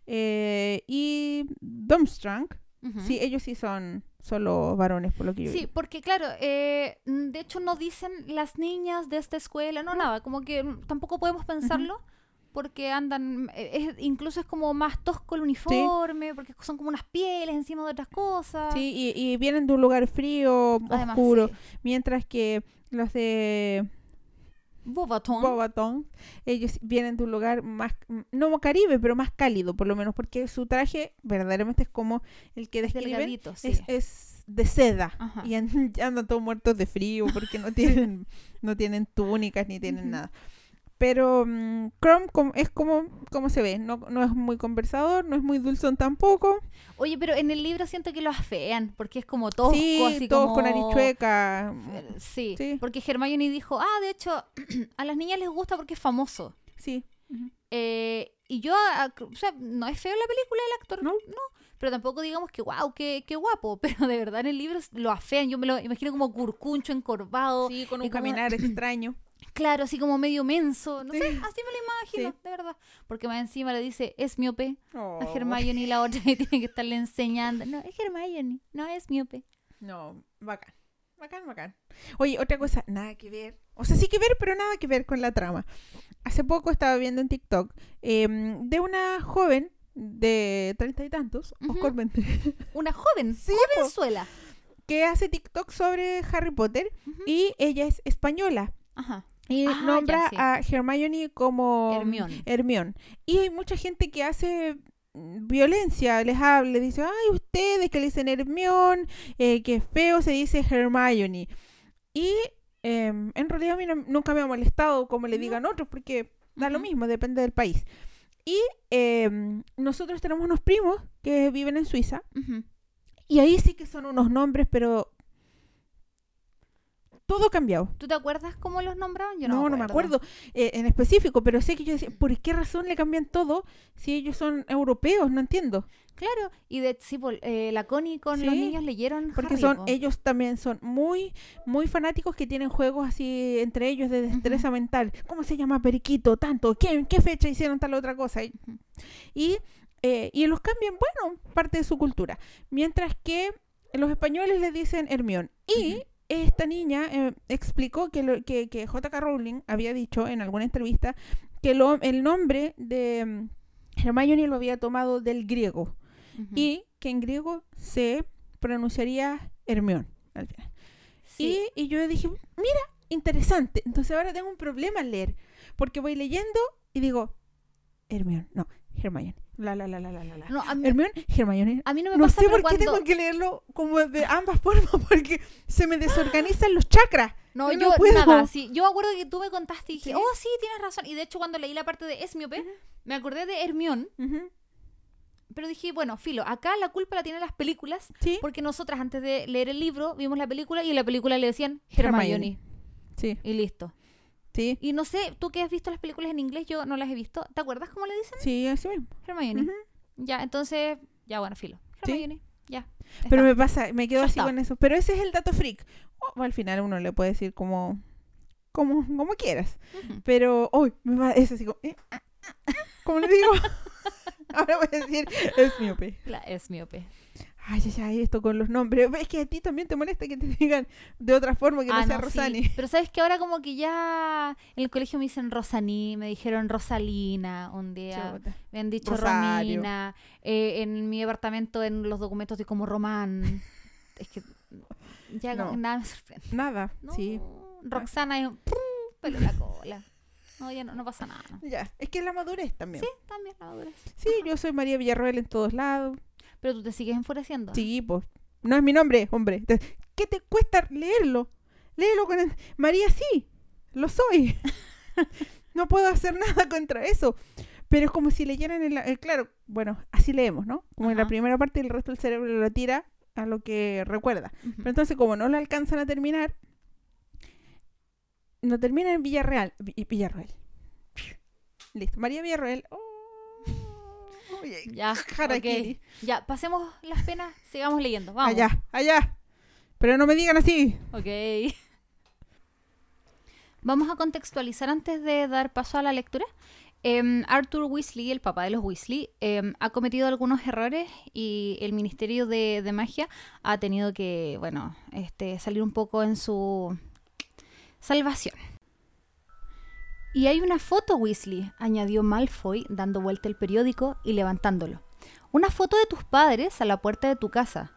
Eh, y Durmstrang, Ujú. sí, ellos sí son solo varones, por lo que yo Sí, porque claro, eh, de hecho no dicen las niñas de esta escuela, no nada, como que tampoco podemos pensarlo porque andan, eh, es- incluso es como más tosco el uniforme, porque son como unas pieles encima de otras cosas. Sí, y, y vienen de un lugar frío, Además, oscuro, sí. mientras que los de Bobatón. Bobatón, ellos vienen de un lugar más, no caribe, pero más cálido, por lo menos, porque su traje verdaderamente es como el que describen, sí. es, es de seda. Ajá. Y an- andan todos muertos de frío porque no tienen, no tienen túnicas ni tienen nada. Pero mm, Chrome es como, como se ve, no, no es muy conversador, no es muy dulzón tampoco. Oye, pero en el libro siento que lo afean, porque es como tosco, sí, así todos como... con nariz chueca. Eh, Sí, Sí. porque Hermione dijo, ah, de hecho, a las niñas les gusta porque es famoso. Sí. Eh, y yo, a- a- o sea, no es feo la película el actor, No. pero tampoco digamos que wow, qué, qué guapo, pero de verdad en el libro lo afean, yo me lo imagino como curcuncho, encorvado, Sí, con un como- caminar extraño. Claro, así como medio menso, no Sí. sé, así me lo imagino, Sí. de verdad, porque más encima le dice, es miope Oh. a Hermione y la otra y tiene que estarle enseñando, no, es Hermione, no es miope. No, bacán. Bacán, bacán. Oye, otra cosa, nada que ver. O sea, sí que ver, pero nada que ver con la trama. Hace poco estaba viendo en TikTok em, de una joven de treinta y tantos, Ujú. oscurmente, Una joven, Sí, jovenzuela. que hace TikTok sobre Harry Potter y ella es española. Ajá. Y Ah, nombra ya, sí. a Hermione como Hermione. Hermione. Y hay mucha gente que hace mm, violencia, les habla, les dice, ay, ustedes que le dicen Hermione, eh, que feo se dice Hermione. Y em, en realidad a mí no- nunca me ha molestado como le No. digan otros, porque da lo mismo, depende del país. Y em, nosotros tenemos unos primos que viven en Suiza, Ujú. y ahí sí que son unos nombres, pero todo cambiado. ¿Tú te acuerdas cómo los nombraban? Yo no, no me acuerdo eh, en específico, pero sé que yo decía, ¿por qué razón le cambian todo si ellos son europeos? No entiendo. Claro, y de sí, po, eh, la Connie con los niños leyeron Porque Harry, son po. ellos también son muy muy fanáticos que tienen juegos así entre ellos de destreza mental. ¿Cómo se llama Periquito? Tanto. ¿Qué, qué fecha hicieron tal otra cosa? Y, eh, y los cambian, bueno, parte de su cultura. Mientras que los españoles le dicen Hermión. Y. esta niña eh, explicó que, lo- que, que J.K. Rowling había dicho en alguna entrevista que lo- el nombre de mm, Hermione lo había tomado del griego y que en griego se pronunciaría Hermión al final. Sí. Y, y yo dije, mira, interesante. Entonces ahora tengo un problema al leer, porque voy leyendo y digo, Hermión, no, Hermione. La, la, la, la, la, la. No, a mí, Hermión, Hermione. a mí no me No pasa sé por qué tengo que leerlo como de ambas formas, porque se me desorganizan los chakras. No, Yo yo no puedo. nada, sí. Yo me acuerdo que tú me contaste y dije, Sí. oh, sí, tienes razón. Y de hecho, cuando leí la parte de Esmiope, me acordé de Hermión, pero dije, bueno, filo, acá la culpa la tienen las películas, Sí, porque nosotras antes de leer el libro vimos la película y en la película le decían Hermione. Hermione. sí, Y listo. Sí, Y no sé, tú que has visto las películas en inglés, yo no las he visto. ¿Te acuerdas cómo le dicen? sí, así mismo. Hermione. Ya, entonces, ya bueno, filo. Sí. Hermione, ya. Pero me pasa, me quedo así con eso. Pero ese es el dato freak. o al final uno le puede decir como, como, como quieras. Pero, uy, me va, es así como, eh, ah, ah, ah, ¿cómo le digo? Ahora voy a decir, es miope. La es miope. Ay, ay, ay, esto con los nombres. Es que a ti también te molesta que te digan de otra forma que no Ah, sea no, sí. Rosani. Pero sabes que ahora como que ya en el colegio me dicen Rosaní, me dijeron Rosalina un día, me han dicho Rosario. Romina, eh, en mi departamento en los documentos estoy como Román. es que ya No. nada me sorprende. Nada, No, sí. Roxana es un pelo la cola. No, ya no, no pasa nada. ¿no? Ya, es que es la madurez también. Sí, también la madurez. Sí, yo soy María Villarroel en todos lados. Pero tú te sigues enfureciendo. Sí, pues. No es mi nombre, hombre. ¿Qué te cuesta leerlo? Léelo con... el- María, sí, lo soy. no puedo hacer nada contra eso. Pero es como si leyeran en la... eh, claro, bueno, así leemos, ¿no? Como en la primera parte el resto del cerebro lo tira a lo que recuerda. Pero entonces, como no lo alcanzan a terminar, no terminan en Villarreal. Vi- Villarroel. Listo. María Villarroel. Oh, Ya. Ya, pasemos las penas, sigamos leyendo. Vamos. Allá, allá. Pero no me digan así. Ok. Vamos a contextualizar antes de dar paso a la lectura. Em, Arthur Weasley, el papá de los Weasley, em, ha cometido algunos errores y el Ministerio de, de Magia ha tenido que, bueno, este, salir un poco en su salvación. Y hay una foto, Weasley, añadió Malfoy, dando vuelta el periódico y levantándolo. Una foto de tus padres a la puerta de tu casa.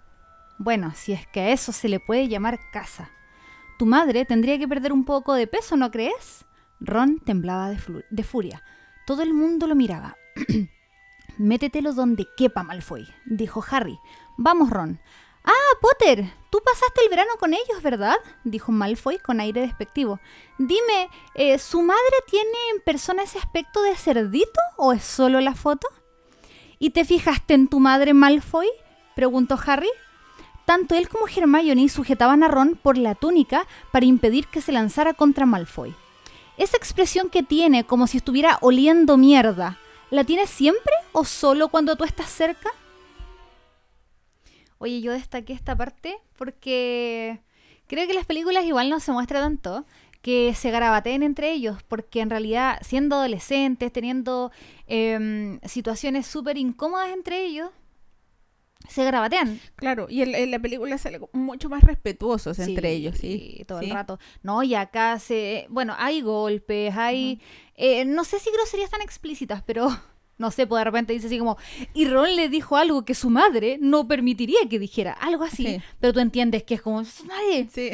Bueno, si es que a eso se le puede llamar casa. Tu madre tendría que perder un poco de peso, ¿no crees? Ron temblaba de, de furia. Todo el mundo lo miraba. Métetelo donde quepa, Malfoy, dijo Harry. Vamos, Ron. Ah, Potter, tú pasaste el verano con ellos, ¿verdad? dijo Malfoy con aire despectivo. Dime, eh, ¿su madre tiene en persona ese aspecto de cerdito o es solo la foto? ¿Y te fijaste en tu madre, Malfoy? preguntó Harry. Tanto él como Hermione sujetaban a Ron por la túnica para impedir que se lanzara contra Malfoy. Esa expresión que tiene como si estuviera oliendo mierda, ¿la tiene siempre o solo cuando tú estás cerca? Oye, yo destaqué esta parte porque creo que las películas igual no se muestra tanto que se garabateen entre ellos, porque en realidad siendo adolescentes, teniendo em, situaciones súper incómodas entre ellos, se garabatean. Claro, y en, en la película sale mucho más respetuosos entre ellos, sí. todo Sí. el rato. No, y acá se. Bueno, hay golpes, hay. eh, no sé si groserías tan explícitas, pero. No sé, pues de repente dice así como. Y Ron le dijo algo que su madre no permitiría que dijera. Algo así. Sí. Pero tú entiendes que es como. "Su Madre. Sí,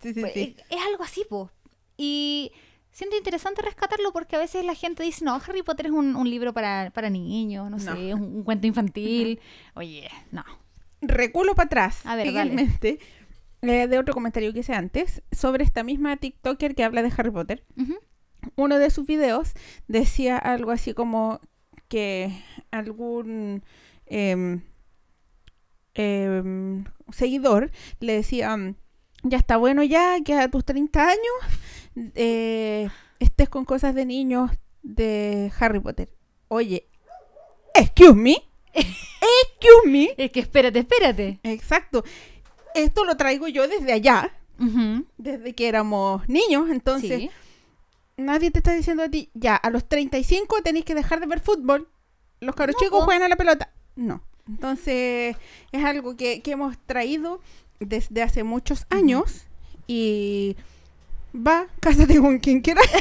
sí, sí. Pues, sí. Es, es algo así, po. Y. Siento interesante rescatarlo porque a veces la gente dice, no, Harry Potter es un, un libro para, para niños, no, No. sé, un, un cuento infantil. Oye, no. Reculo para atrás, A ver, dale. fielmente, eh, de otro comentario que hice antes, sobre esta misma TikToker que habla de Harry Potter. Uno de sus videos decía algo así como que algún em, em, seguidor le decía, mm, ya está bueno ya, que a tus 30 años eh, estés con cosas de niños de Harry Potter. Oye, excuse me, excuse me, Es que espérate, espérate. exacto. Esto lo traigo yo desde allá, desde que éramos niños, entonces Sí. Nadie te está diciendo a ti, ya, a los 35 tenéis que dejar de ver fútbol. Los cabros No, chicos juegan a la pelota. No. Entonces, es algo que, que hemos traído desde hace muchos años y va, cásate con quien quieras.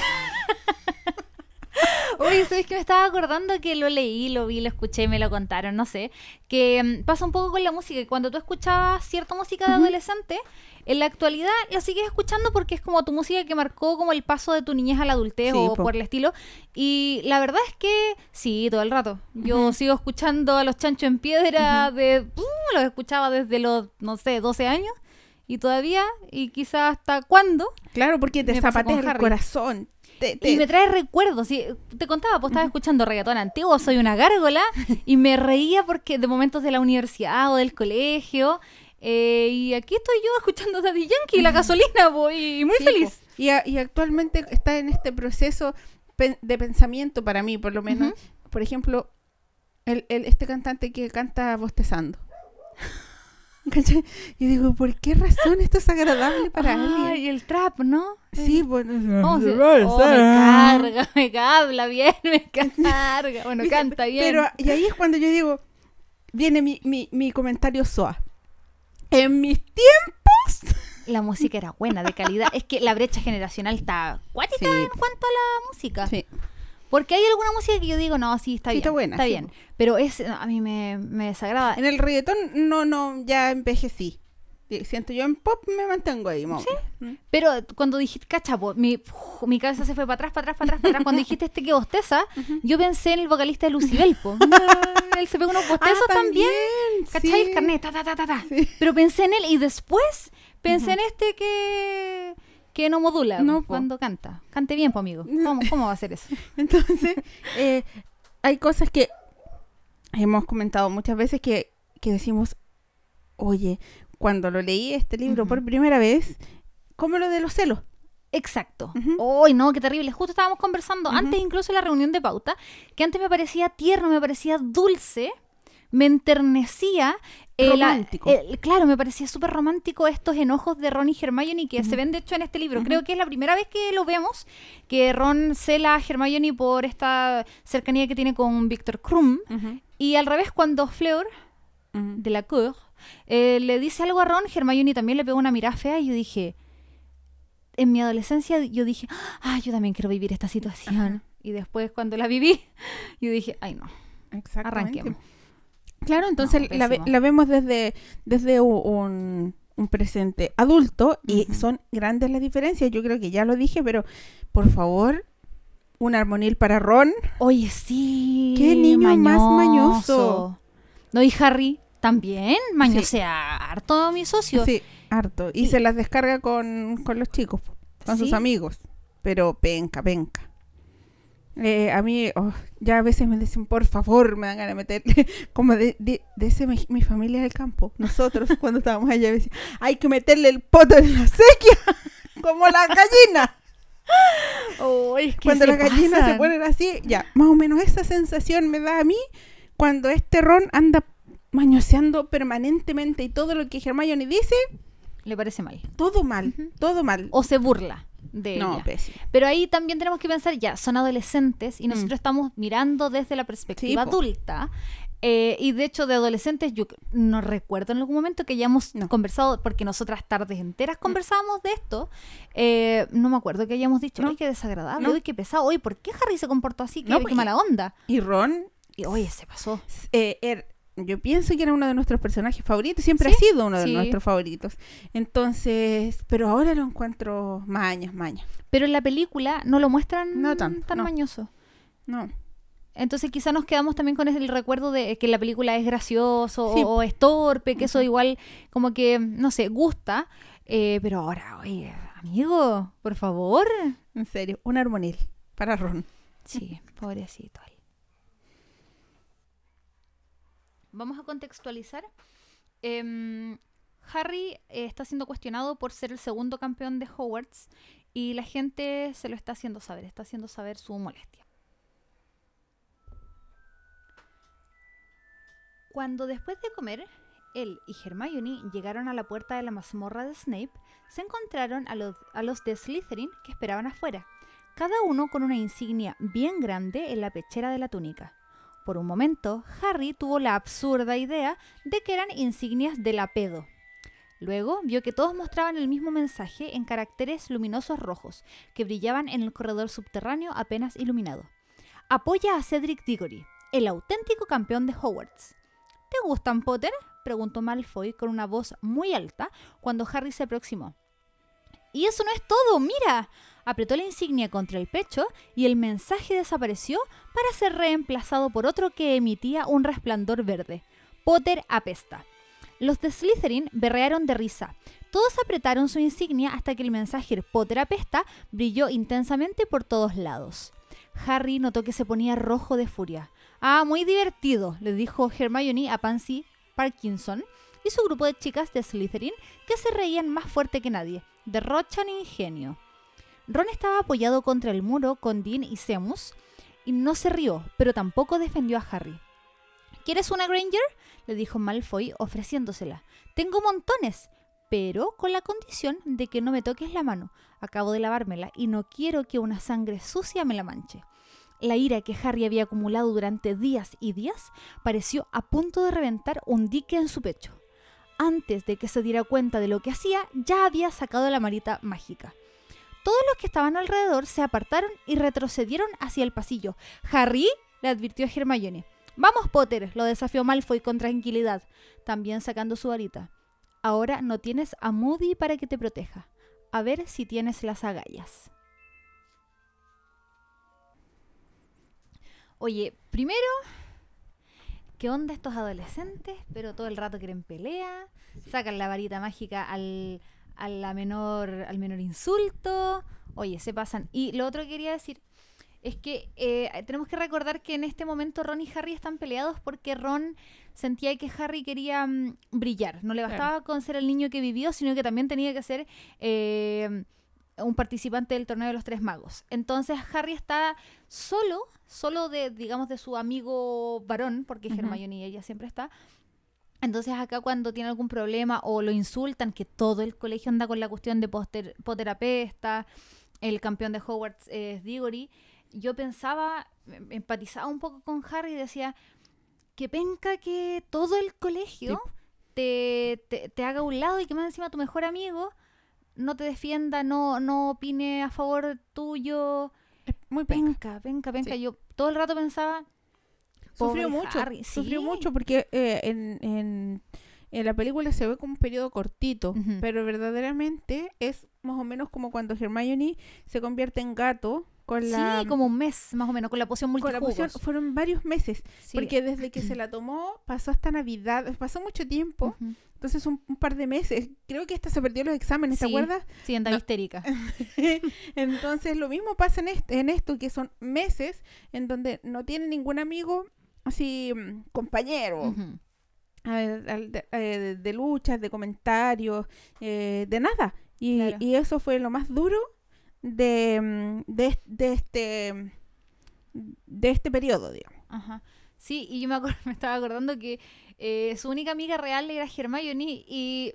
Oye, ¿sabes que me estaba acordando que lo leí, lo vi, lo escuché, me lo contaron, no sé? Que mm, pasa un poco con la música. que Cuando tú escuchabas cierta música de adolescente, en la actualidad la sigues escuchando porque es como tu música que marcó como el paso de tu niñez a la adultez Sí, o po. por el estilo. Y la verdad es que sí, todo el rato. Yo Ujú. sigo escuchando a los chanchos en piedra de... uh, los escuchaba desde los, no sé, 12 años. Y todavía, y quizás hasta cuándo, Claro, porque te Me pasa zapatea con el Harry. corazón. Te- te- Y me trae recuerdos. sí, te contaba, pues estaba escuchando reggaetón antiguo, soy una gárgola, y me reía porque de momentos de la universidad o del colegio. Eh, y aquí estoy yo escuchando Daddy Yankee, la gasolina, voy y muy Sí, feliz. Y, a- y actualmente está en este proceso pen- de pensamiento para mí, por lo menos. Por ejemplo, el, el- este cantante que canta bostezando. Y digo, ¿por qué razón esto es agradable para Ay, alguien? y el trap, ¿no? Sí, bueno. Oh, sí. Oh, me carga, me habla bien, me carga. Bueno, canta bien. Pero, y ahí es cuando yo digo, viene mi, mi, mi comentario SOA. En mis tiempos. La música era buena, de calidad. es que la brecha generacional está cuática Sí. en cuanto a la música. Sí. Porque hay alguna música que yo digo, no, sí, está Sí, bien. está buena, sí, bien. Pero es, a mí me, me desagrada. En el reggaetón no, no, ya envejecí. Sí, Siento yo en pop me mantengo ahí, más o menos. Pero cuando dijiste, cachapo, mi, mi cabeza se fue para atrás, para atrás, para atrás, para atrás. Cuando dijiste este que bosteza, yo pensé en el vocalista de Lucibel, po. Él se pegó unos bostezos Ah, también. ¿Cachai? sí. El carnet, ta, ta, ta, ta, ta. Sí. Pero pensé en él y después pensé en este que, que no modula No, po. cuando canta. Cante bien, po, amigo. ¿Cómo, cómo va a ser eso? Entonces, eh, hay cosas que hemos comentado muchas veces que, que decimos, oye, cuando lo leí este libro por primera vez, como lo de los celos. Exacto. ¡Ay, no! ¡Qué terrible! Justo estábamos conversando antes incluso de la reunión de pauta, que antes me parecía tierno, me parecía dulce, me enternecía. eh, la- Romántico. eh, claro, me parecía súper romántico estos enojos de Ron y Hermione que se ven de hecho en este libro. Creo que es la primera vez que lo vemos, que Ron cela a Hermione por esta cercanía que tiene con Víctor Krum. Y al revés, cuando Fleur de la Cour eh, le dice algo a Ron, Hermione también le pegó una mirada fea y yo dije, en mi adolescencia yo dije, ah, yo también quiero vivir esta situación. Ajá. Y después cuando la viví, yo dije, ay no, arranquemos. Claro, entonces No, la, ve- pésimo. la vemos desde, desde un, un presente adulto y son grandes las diferencias. Yo creo que ya lo dije, pero por favor, un armonil para Ron. Oye, sí. Qué niño más mañoso. No, y Harry también mañosea harto mi socio. Sí, harto. Y, Y- se las descarga con, con los chicos, con sus Sí. amigos. Pero penca, penca. Eh, a mí oh, ya a veces me dicen, por favor, me dan ganas de meterle, como de, de, de ese mi, mi familia del campo. Nosotros cuando estábamos allá decían, hay que meterle el poto en la sequía, como la gallina. Oh, es que cuando las gallinas se ponen así, ya, más o menos esa sensación me da a mí cuando este Ron anda mañoseando permanentemente y todo lo que Hermione dice, Le parece mal. todo mal, todo mal. O se burla de no, ella. pésimo. Pero ahí también tenemos que pensar, ya, son adolescentes y Mm. nosotros estamos mirando desde la perspectiva Sí, adulta. eh, y de hecho, de adolescentes, yo no recuerdo en algún momento que hayamos No. conversado, porque nosotras tardes enteras conversábamos de esto. eh, no me acuerdo que hayamos dicho, No. ¡ay, qué desagradable! No. ¡Uy, qué pesado! ¡Uy, ¿por qué Harry se comportó así? ¡Qué, pues, mala onda! Y Ron, Y oye, se pasó. eh, er- yo pienso que era uno de nuestros personajes favoritos, siempre Sí, ha sido uno de sí. nuestros favoritos. Entonces, pero ahora lo encuentro mañas, mañas. Pero en la película no lo muestran No tanto, tan no. mañoso. No, Entonces quizá nos quedamos también con el recuerdo de que la película es gracioso Sí. o, es torpe, que eso igual como que, no sé, gusta. eh, pero ahora, oye, amigo, por favor. en serio, un armonil para Ron. Sí, pobrecito. él. Vamos a contextualizar. Em, Harry eh, está siendo cuestionado por ser el segundo campeón de Hogwarts y la gente se lo está haciendo saber, está haciendo saber su molestia. Cuando después de comer, él y Hermione llegaron a la puerta de la mazmorra de Snape, se encontraron a los, a los de Slytherin que esperaban afuera, cada uno con una insignia bien grande en la pechera de la túnica. Por un momento, Harry tuvo la absurda idea de que eran insignias de la pedo. Luego vio que todos mostraban el mismo mensaje en caracteres luminosos rojos, que brillaban en el corredor subterráneo apenas iluminado. Apoya a Cedric Diggory, el auténtico campeón de Hogwarts. ¿Te gustan, Potter? preguntó Malfoy con una voz muy alta cuando Harry se aproximó. Y eso no es todo, mira. Apretó la insignia contra el pecho y el mensaje desapareció para ser reemplazado por otro que emitía un resplandor verde. Potter apesta. Los de Slytherin berrearon de risa. Todos apretaron su insignia hasta que el mensaje Potter apesta brilló intensamente por todos lados. Harry notó que se ponía rojo de furia. Ah, muy divertido, le dijo Hermione a Pansy Parkinson y su grupo de chicas de Slytherin que se reían más fuerte que nadie. Derrochan ingenio. Ron estaba apoyado contra el muro con Dean y Seamus y no se rió, pero tampoco defendió a Harry. ¿Quieres una Granger? le dijo Malfoy ofreciéndosela. Tengo montones, pero con la condición de que no me toques la mano. Acabo de lavármela y no quiero que una sangre sucia me la manche. La ira que Harry había acumulado durante días y días pareció a punto de reventar un dique en su pecho. Antes de que se diera cuenta de lo que hacía, ya había sacado la marita mágica. Todos los que estaban alrededor se apartaron y retrocedieron hacia el pasillo. Harry le advirtió a Hermione. Vamos, Potter, lo desafió Malfoy con tranquilidad, también sacando su varita. Ahora no tienes a Moody para que te proteja. A ver si tienes las agallas. Oye, primero, ¿qué onda estos adolescentes? Pero todo el rato quieren pelea, sacan la varita mágica al, a la menor, al menor insulto. Oye, se pasan. Y lo otro que quería decir es que eh, tenemos que recordar que en este momento Ron y Harry están peleados porque Ron sentía que Harry quería mm, brillar. No le bastaba con ser el niño que vivió, sino que también tenía que ser eh, un participante del torneo de los tres magos. Entonces Harry está solo, solo de, digamos, de su amigo varón, porque Ujú. Hermione y ella siempre está. Entonces acá cuando tiene algún problema o lo insultan, que todo el colegio anda con la cuestión de Potter, Potter apesta, el campeón de Hogwarts es Diggory, yo pensaba, em- empatizaba un poco con Harry y decía, que penca que todo el colegio te, te, te haga a un lado y que más encima tu mejor amigo no te defienda, no, no opine a favor tuyo. Muy penca. Penca, penca, penca. Sí. Yo todo el rato pensaba... Sufrió mucho. Harry, Sufrió mucho porque eh, en, en, en la película se ve como un periodo cortito, pero verdaderamente es más o menos como cuando Hermione se convierte en gato con la Sí, como un mes más o menos, con la poción con la multijugos. poción. Fueron varios meses, Sí. porque desde que se la tomó pasó hasta Navidad, pasó mucho tiempo, entonces un, un par de meses. Creo que hasta se perdió los exámenes, ¿te acuerdas? Sí, andaba No. histérica. Entonces lo mismo pasa en, este, en esto, que son meses en donde no tiene ningún amigo así mm, compañero de, eh, de- de luchas, de comentarios, eh, de nada. Y, Claro. y eso fue lo más duro de, mm, de, de este de este periodo, digamos. Ajá. Sí, y yo me estaba acordando que eh, su única amiga real era Hermione y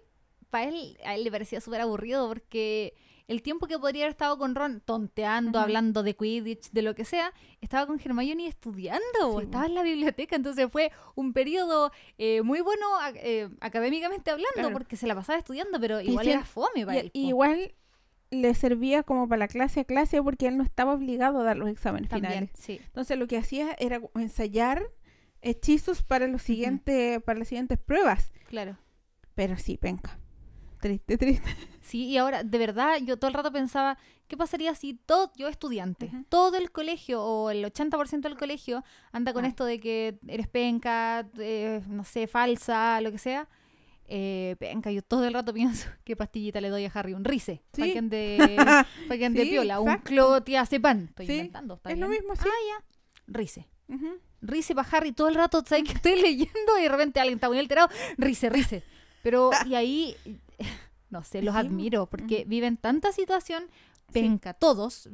para él, a él le parecía súper aburrido porque el tiempo que podría haber estado con Ron tonteando, hablando de Quidditch, de lo que sea, estaba con Hermione estudiando, Sí, estaba en la biblioteca, entonces fue un periodo eh, muy bueno eh, académicamente hablando Claro. porque se la pasaba estudiando, pero igual si- era fome para Y- él. igual le servía como para la clase a clase porque él no estaba obligado a dar los exámenes También, finales. sí. Entonces lo que hacía era ensayar hechizos para los siguientes, para las siguientes pruebas. Claro. Pero sí, penca. Triste, triste. Sí, y ahora, de verdad, yo todo el rato pensaba, ¿qué pasaría si todo, yo estudiante, todo el colegio o el 80% del colegio anda con Ah. esto de que eres penca, eh, no sé, falsa, lo que sea? Eh, penca, yo todo el rato pienso, ¿qué pastillita le doy a Harry? Un rice, para Sí. que ande, pa' que ande Sí, piola, un exacto. clotiazepam, estoy Sí, inventando, ¿está es lo mismo, sí. Ah, ya, rice. Rice para Harry todo el rato, ¿sabes que estoy leyendo y de repente alguien está muy alterado? Rice, rice. Pero, y ahí, no sé, los Sí, admiro porque viven tanta situación Sí. penca, todos.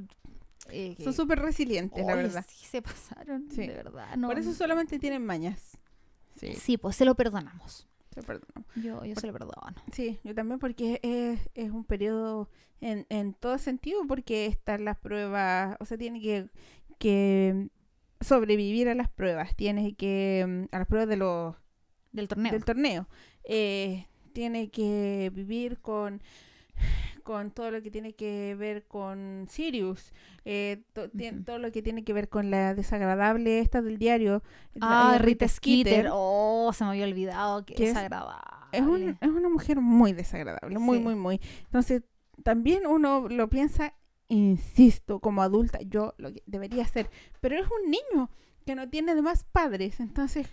eh, Son súper resilientes, la verdad. Sí, se pasaron, Sí. de verdad. No, Por eso solamente tienen mañas. Sí, Sí, pues se lo perdonamos. te perdono. Yo, yo se lo perdono. Sí, yo también porque es, es un periodo en, en todo sentido porque están las pruebas, o sea, tiene que, que sobrevivir a las pruebas, tiene que, mm, a las pruebas de los, Del torneo. del torneo, eh, tiene que vivir con con todo lo que tiene que ver con Sirius, eh, to- todo lo que tiene que ver con la desagradable esta del diario. ah, la- eh, Rita Skeeter. Oh, se me había olvidado. Que es- desagradable. Es, un- es una mujer muy desagradable, muy, Sí. muy, muy. Entonces, también uno lo piensa, insisto, como adulta, yo lo que debería hacer. Pero es un niño que no tiene demás padres, entonces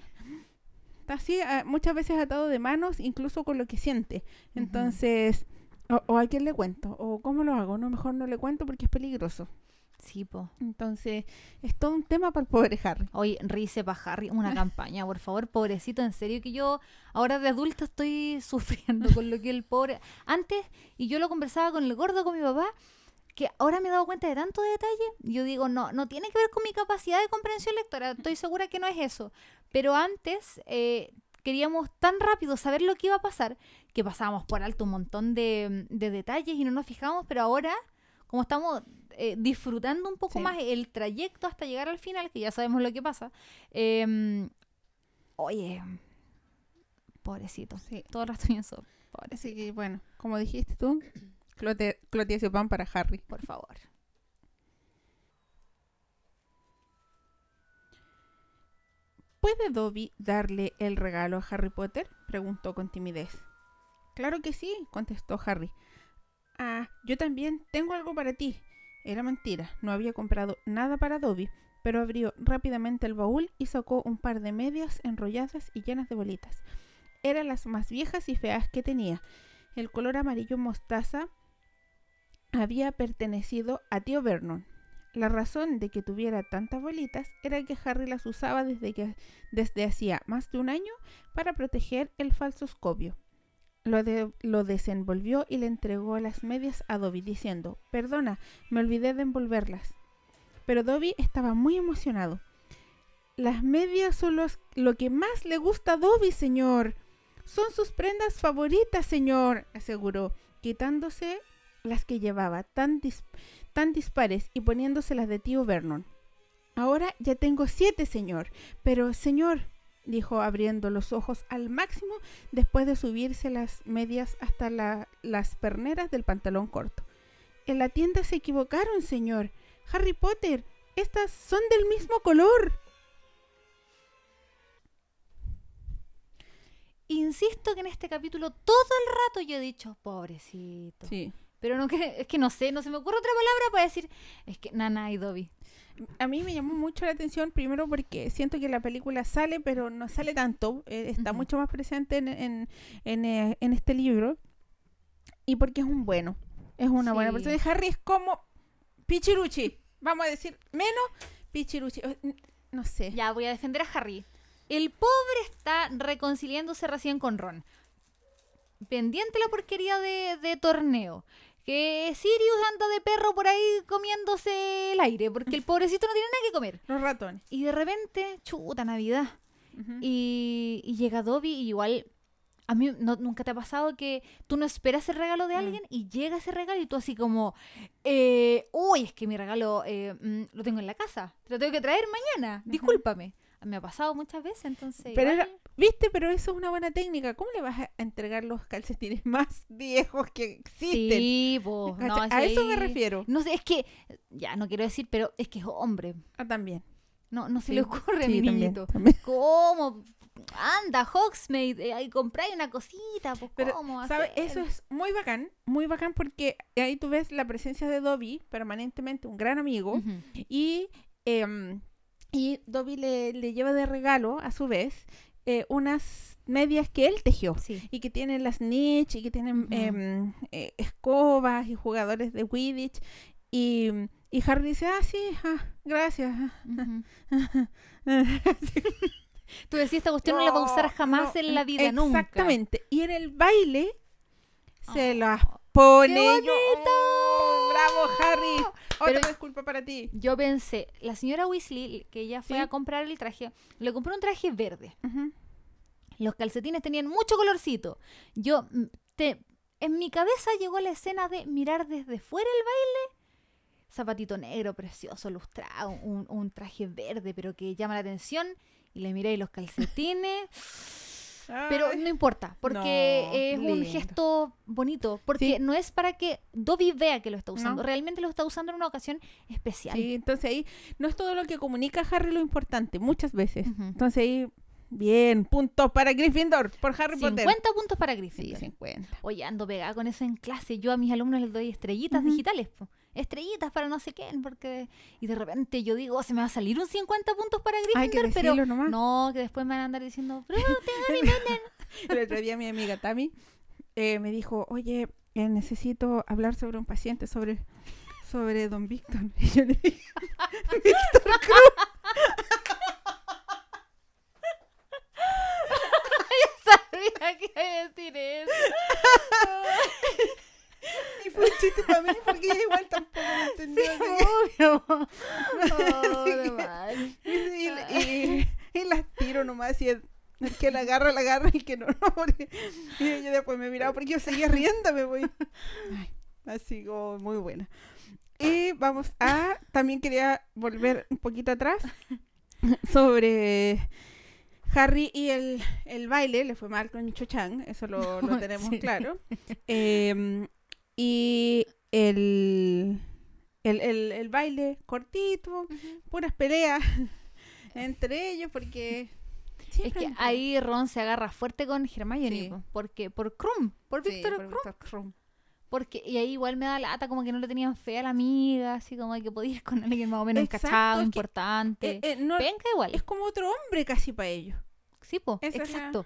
está así ah, muchas veces atado de manos, incluso con lo que siente. Entonces, o, o a quién le cuento, o cómo lo hago, no, mejor no le cuento porque es peligroso. Sí, po. Entonces, es todo un tema para el pobre Harry. Oye, Rice para Harry, una campaña, por favor, pobrecito, en serio que yo ahora de adulta estoy sufriendo con lo que el pobre... Antes, y yo lo conversaba con el gordo, con mi papá, que ahora me he dado cuenta de tanto detalle, yo digo, no, no tiene que ver con mi capacidad de comprensión lectora, estoy segura que no es eso. Pero antes eh, queríamos tan rápido saber lo que iba a pasar que pasábamos por alto un montón de, de detalles y no nos fijábamos, pero ahora, como estamos eh, disfrutando un poco Sí. más el trayecto hasta llegar al final, que ya sabemos lo que pasa, em, oye, pobrecito, Sí. todo el rato pienso, pobrecito, Así que bueno, como dijiste tú, clote, clotiese pan para Harry. por favor. ¿Puede Dobby darle el regalo a Harry Potter? preguntó con timidez. Claro que sí, contestó Harry. Ah, yo también tengo algo para ti. Era mentira, no había comprado nada para Dobby, pero abrió rápidamente el baúl y sacó un par de medias enrolladas y llenas de bolitas. Eran las más viejas y feas que tenía. El color amarillo mostaza había pertenecido a tío Vernon. La razón de que tuviera tantas bolitas era que Harry las usaba desde, que, desde hacía más de un año para proteger el falsoscopio. Lo, de- lo desenvolvió y le entregó las medias a Dobby diciendo, perdona, me olvidé de envolverlas. Pero Dobby estaba muy emocionado. Las medias son lo que más le gusta a Dobby, señor. Son sus prendas favoritas, señor, aseguró, quitándose las que llevaba tan, dis- tan dispares y poniéndose las de tío Vernon. Ahora ya tengo siete, señor. Pero, señor, dijo abriendo los ojos al máximo después de subirse las medias hasta la- las perneras del pantalón corto. En la tienda se equivocaron, señor. Harry Potter, estas son del mismo color. Insisto que en este capítulo todo el rato yo he dicho, pobrecito. Sí. Pero no que, es que no sé, no se me ocurre otra palabra para decir, es que Nana y Dobby. A mí me llamó mucho la atención, primero porque siento que la película sale, pero no sale tanto, eh, está Ujú. mucho más presente en, en, en, eh, en este libro, y porque es un bueno, es una buena persona. Harry es como Pichiruchi, vamos a decir, menos Pichiruchi, no sé. Ya voy a defender a Harry. El pobre está reconciliándose recién con Ron. Pendiente la porquería de, de torneo. Que Sirius anda de perro por ahí comiéndose el aire, porque el pobrecito no tiene nada que comer. Los ratones. Y de repente, chuta Navidad. Y, y llega Dobby y igual a mí no- nunca te ha pasado que tú no esperas el regalo de Mm. alguien y llega ese regalo y tú así como, eh, uy, es que mi regalo eh, mm, lo tengo en la casa, te lo tengo que traer mañana, discúlpame. Me ha pasado muchas veces, entonces... Pero igual- era- ¿Viste? Pero eso es una buena técnica. ¿Cómo le vas a entregar los calcetines más viejos que existen? Sí, no, a sí, eso me refiero. No sé, es que, ya no quiero decir, pero es que es hombre. Ah, también. No, no se Sí, le ocurre a Sí, mi también. ¿Cómo? Anda, Hogsmeade, eh, ahí compráis una cosita, pues Pero, ¿cómo ¿sabes? Eso es muy bacán, muy bacán porque ahí tú ves la presencia de Dobby, permanentemente un gran amigo, y, em, y Dobby le, le lleva de regalo, a su vez, eh, unas medias que él tejió. Sí. Y que tienen las niche, y que tienen em, eh, escobas y jugadores de Quidditch. Y, y Harry dice, ah, sí, ah, gracias. Ujú. Tú decías, esta cuestión no, la va a usar jamás no, en la vida, nunca. Exactamente. Y en el baile se Oh, las pone. ¡Qué yo, ¡oh, ¡Bravo, Harry! Otra Pero- disculpa para ti. Yo pensé, la señora Weasley, que ella fue Sí. a comprar el traje, le compró un traje verde. Los calcetines tenían mucho colorcito. Yo, mm, te, en mi cabeza llegó la escena de mirar desde fuera el baile. Zapatito negro, precioso, lustrado, un, un traje verde, pero que llama la atención. Y le miré los calcetines. Pero no importa, porque No, es un gesto bonito. Porque Sí. no es para que Dobby vea que lo está usando. No. Realmente lo está usando en una ocasión especial. Sí, entonces ahí no es todo lo que comunica Harry lo importante, muchas veces. Entonces ahí, bien, puntos para Gryffindor por Harry 50 Potter. puntos para Sí, Gryffindor. 50. Oye, ando pegada con eso en clase. Yo a mis alumnos les doy estrellitas digitales. po. Estrellitas para no sé qué. Porque... Y de repente yo digo, "Oh, se me va a salir un 50 puntos para Hay que Gryffindor. pero nomás. no, que después me van a andar diciendo, pero. El otro día mi amiga Tami eh, me dijo, oye, eh, necesito hablar sobre un paciente, sobre, sobre Don Víctor. Y yo le dije, Víctor Cruz. Sabía que decir eso. Y fue un chiste para mí porque ella igual tampoco lo entendió. Sí, obvio. Oh, de mal. y, y- y las tiro nomás y el, el que la agarra, la agarra y el que no, no. porque- y ella después me miraba porque yo seguía riéndome, voy. Ay, así como muy buena. Y vamos a, también quería volver un poquito atrás sobre Harry y el, el baile, le fue mal con Cho Chang, eso lo, lo tenemos Sí. claro. Em, y el, el, el, el baile cortito, puras peleas entre ellos porque Es que ahí Ron se agarra fuerte con Hermione, Sí. po, porque por Krum, por Sí, Víctor por Krum, Krum. Porque y ahí igual me da lata como que no le tenían fe a la amiga, así como que podía ir con alguien más o menos Exacto, encachado, es que, importante. Eh, eh, no, igual. es como otro hombre casi para ellos. Sí, po, Esa exacto.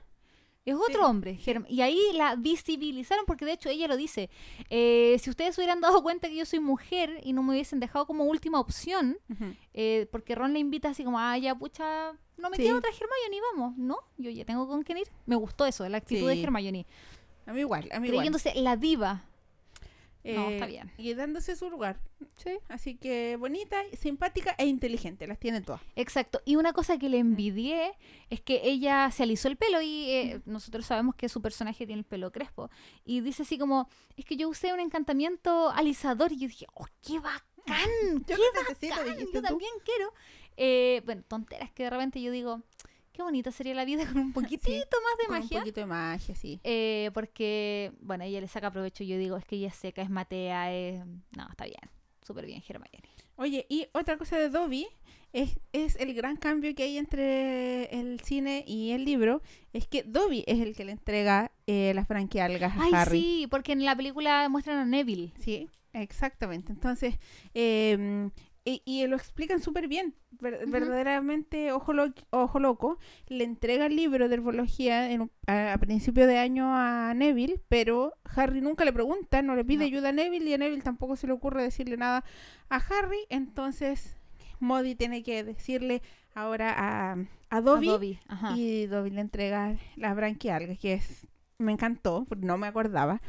Es otro Sí, hombre. Y ahí la visibilizaron porque de hecho ella lo dice. eh, si ustedes hubieran dado cuenta que yo soy mujer y no me hubiesen dejado como última opción, eh, porque Ron le invita así como, ah, ya pucha, no me Sí. queda otra Hermione, vamos. No, yo ya tengo con quién ir. Me gustó eso, la actitud de Hermione. A mí igual, a mí igual. Creyéndose la diva. No, Eh, está bien. Y dándose su lugar. Sí. Así que bonita, simpática e inteligente, las tiene todas. Exacto. Y una cosa que le envidié es que ella se alisó el pelo y eh, nosotros sabemos que su personaje tiene el pelo crespo. Y dice así como, es que yo usé un encantamiento alisador y yo dije, oh, qué bacán, Yo qué necesito, bacán, dijiste yo tú. también quiero. Eh, bueno, tonteras que de repente yo digo, qué bonita sería la vida con un poquitito más de Con un magia. poquito de magia, sí. Eh, porque, bueno, ella le saca provecho. Yo digo, es que ella es seca, es matea, es... No, está bien. Súper bien, Hermione. Oye, y otra cosa de Dobby es, es el gran cambio que hay entre el cine y el libro. Es que Dobby es el que le entrega eh, las branquialgas a Ay, Harry. sí, porque en la película muestran a Neville. Sí, exactamente. Entonces, eh, y, y lo explican súper bien. Ver-. Verdaderamente, ojo, lo- ojo loco, le entrega el libro de herbología en a, a principio de año a Neville, pero Harry nunca le pregunta, no le pide No. ayuda a Neville y a Neville tampoco se le ocurre decirle nada a Harry. Entonces, Modi tiene que decirle ahora a, a Dobby, A Dobby, ajá. y Dobby le entrega las branquialgas, que es me encantó, porque no me acordaba.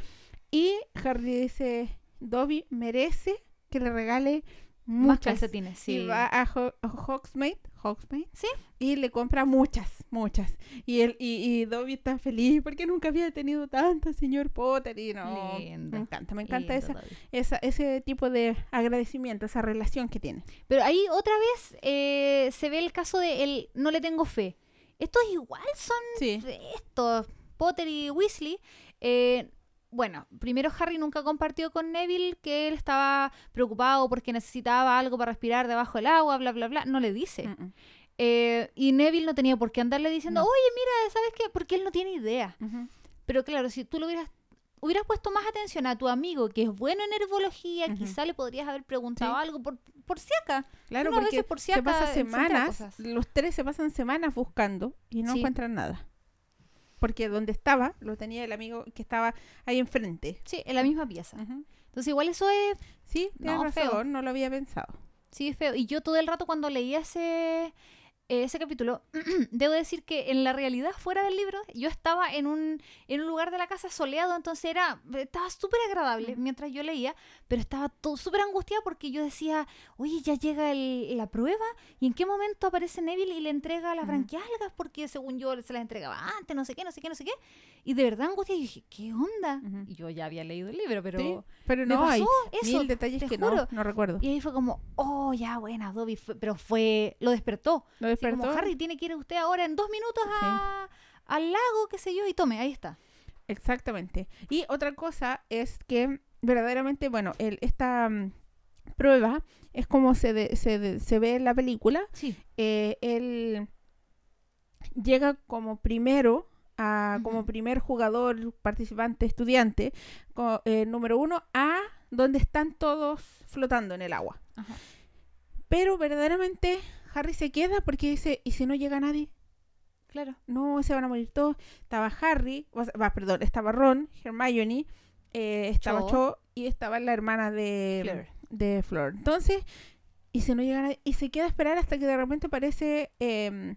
Y Harry dice, Dobby merece que le regale Más muchas. calcetines, sí. Y va a, Ho- a Hogsmeade, Hogsmeade, Sí. y le compra muchas, muchas. Y él y, y Dobby está feliz porque nunca había tenido tanto, señor Potter. Y no, Lindo, me encanta, me encanta Lindo, esa, esa, ese tipo de agradecimiento, esa relación que tiene. Pero ahí otra vez eh, se ve el caso de el no le tengo fe. Estos igual son Sí. estos, Potter y Weasley. eh, bueno, primero Harry nunca compartió con Neville que él estaba preocupado porque necesitaba algo para respirar debajo del agua, bla, bla, bla. No le dice. Mm, mm. Eh, y Neville no tenía por qué andarle diciendo, No. oye, mira, ¿sabes qué? Porque él no tiene idea. Pero claro, si tú lo hubieras, hubieras puesto más atención a tu amigo que es bueno en herbología, Ujú. quizá le podrías haber preguntado Sí. algo por, por si acá. Claro, Uno porque veces por si se acá pasa se semanas, los tres se pasan semanas buscando y no Sí. encuentran nada. Porque donde estaba, lo tenía el amigo que estaba ahí enfrente. Sí, en la misma pieza. Entonces igual eso es, Sí, No, razón, feo. no lo había pensado. sí, es feo. Y yo todo el rato cuando leía ese, ese capítulo, debo decir que en la realidad, fuera del libro, yo estaba en un, en un lugar de la casa soleado, entonces era, estaba súper agradable mientras yo leía, pero estaba súper angustiada porque yo decía, oye, ya llega el- la prueba, ¿y en qué momento aparece Neville y le entrega las branquialgas? Porque según yo se las entregaba antes, no sé qué, no sé qué, no sé qué. Y de verdad angustia, y dije, ¿qué onda? Y yo ya había leído el libro, pero... Sí, pero me no hay eso, mil detalles te que juro. no, no recuerdo. Y ahí fue como, oh, ya, buena, Dobby, fue- pero fue, lo despertó. ¿Lo Así como, despertó? Harry tiene que ir usted ahora en dos minutos a- al lago, qué sé yo, y tome, ahí está. Exactamente. Y otra cosa es que verdaderamente, bueno, el, esta mm, prueba es como se, de- se, de- se ve en la película. Sí. eh, él llega como primero, a, como primer jugador, participante, estudiante, eh, número uno, a donde están todos flotando en el agua. Pero verdaderamente Harry se queda porque dice, ¿y si no llega nadie? Claro. No, se van a morir todos. Estaba Harry, o sea, perdón, estaba Ron, Hermione, eh, estaba Cho. Cho y estaba la hermana de Fleur. de Flor. Entonces, y se no llega nadie, y se queda a esperar hasta que de repente aparece em,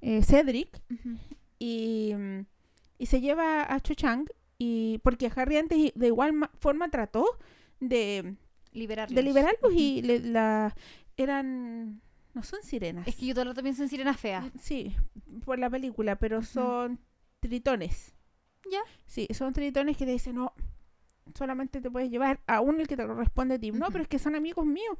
eh, Cedric y se lleva a Cho Chang y porque Harry antes de igual ma- forma trató de, Liberarlos. de liberarlos y le- la eran no son sirenas. Es que yo todo el rato pienso en sirenas feas. Sí, por la película, pero son tritones. Ya. Sí, son tritones que le dicen, no, solamente te puedes llevar a uno el que te corresponde a ti. No, pero es que son amigos míos.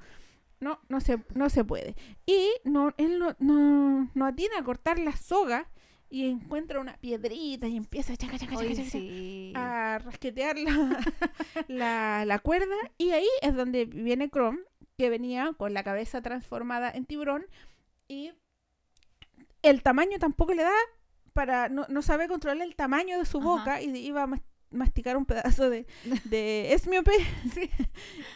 No, no se, no se puede. Y no, él no, no, no atina a cortar la soga y encuentra una piedrita y empieza chaca, chaca, chaca, Oye, chaca, sí. a rasquetear la, la, la cuerda. Y ahí es donde viene Chrome, que venía con la cabeza transformada en tiburón. Y el tamaño tampoco le da para. No, no sabe controlar el tamaño de su Ajá. boca y iba masticar un pedazo de, de esmiope. Sí.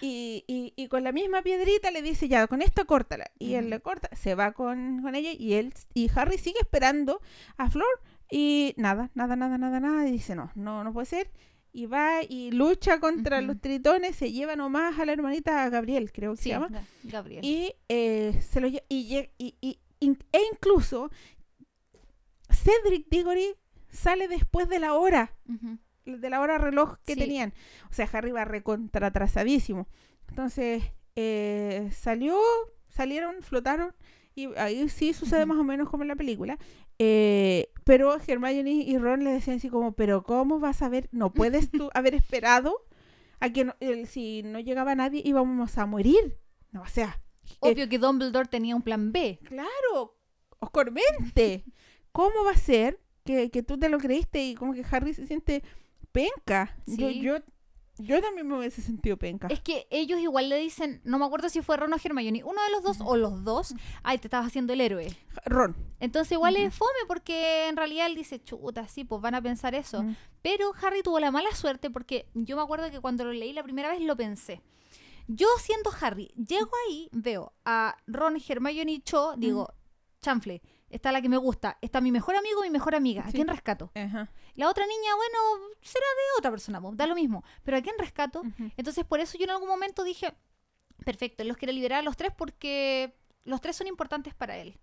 Y, y, y con la misma piedrita le dice, ya, con esto córtala. Y él le corta, se va con, con ella y él y Harry sigue esperando a Flor y nada, nada, nada, nada, nada. Y dice, no, no, no puede ser. Y va y lucha contra los tritones, se lleva nomás a la hermanita a Gabriel, creo que Sí, se llama. Ga- Gabriel. Y eh, se lo lle- y, y, e incluso Cedric Diggory sale después de la hora Ujú. De la hora reloj que Sí. tenían. O sea, Harry va recontratrasadísimo. Entonces, eh, salió, salieron, flotaron, y ahí sí sucede más o menos como en la película. Eh, pero Hermione y Ron le decían así como, pero ¿cómo vas a ver? ¿No puedes tú haber esperado a que no- si no llegaba nadie íbamos a morir? No, o sea, eh, Obvio que Dumbledore tenía un plan B. claro, oscormente. ¿Cómo va a ser que, que tú te lo creíste y como que Harry se siente penca? Yo, Sí. yo, yo también me hubiese sentido penca. Es que ellos igual le dicen, no me acuerdo si fue Ron o Hermione, uno de los dos o los dos, ay, te estabas haciendo el héroe. Ron. Entonces igual Ujú. es fome porque en realidad él dice, chuta, sí, pues van a pensar eso. Pero Harry tuvo la mala suerte porque yo me acuerdo que cuando lo leí la primera vez lo pensé. Yo siendo Harry, llego ahí, veo a Ron, Hermione y Cho, digo, chanfle, está la que me gusta, está mi mejor amigo mi mejor amiga, ¿a Sí. quién rescato? Ajá. La otra niña, bueno, será de otra persona, pues, da lo mismo, pero ¿a quién rescato? Ujú. Entonces por eso yo en algún momento dije, perfecto, los quiere liberar a los tres porque los tres son importantes para él.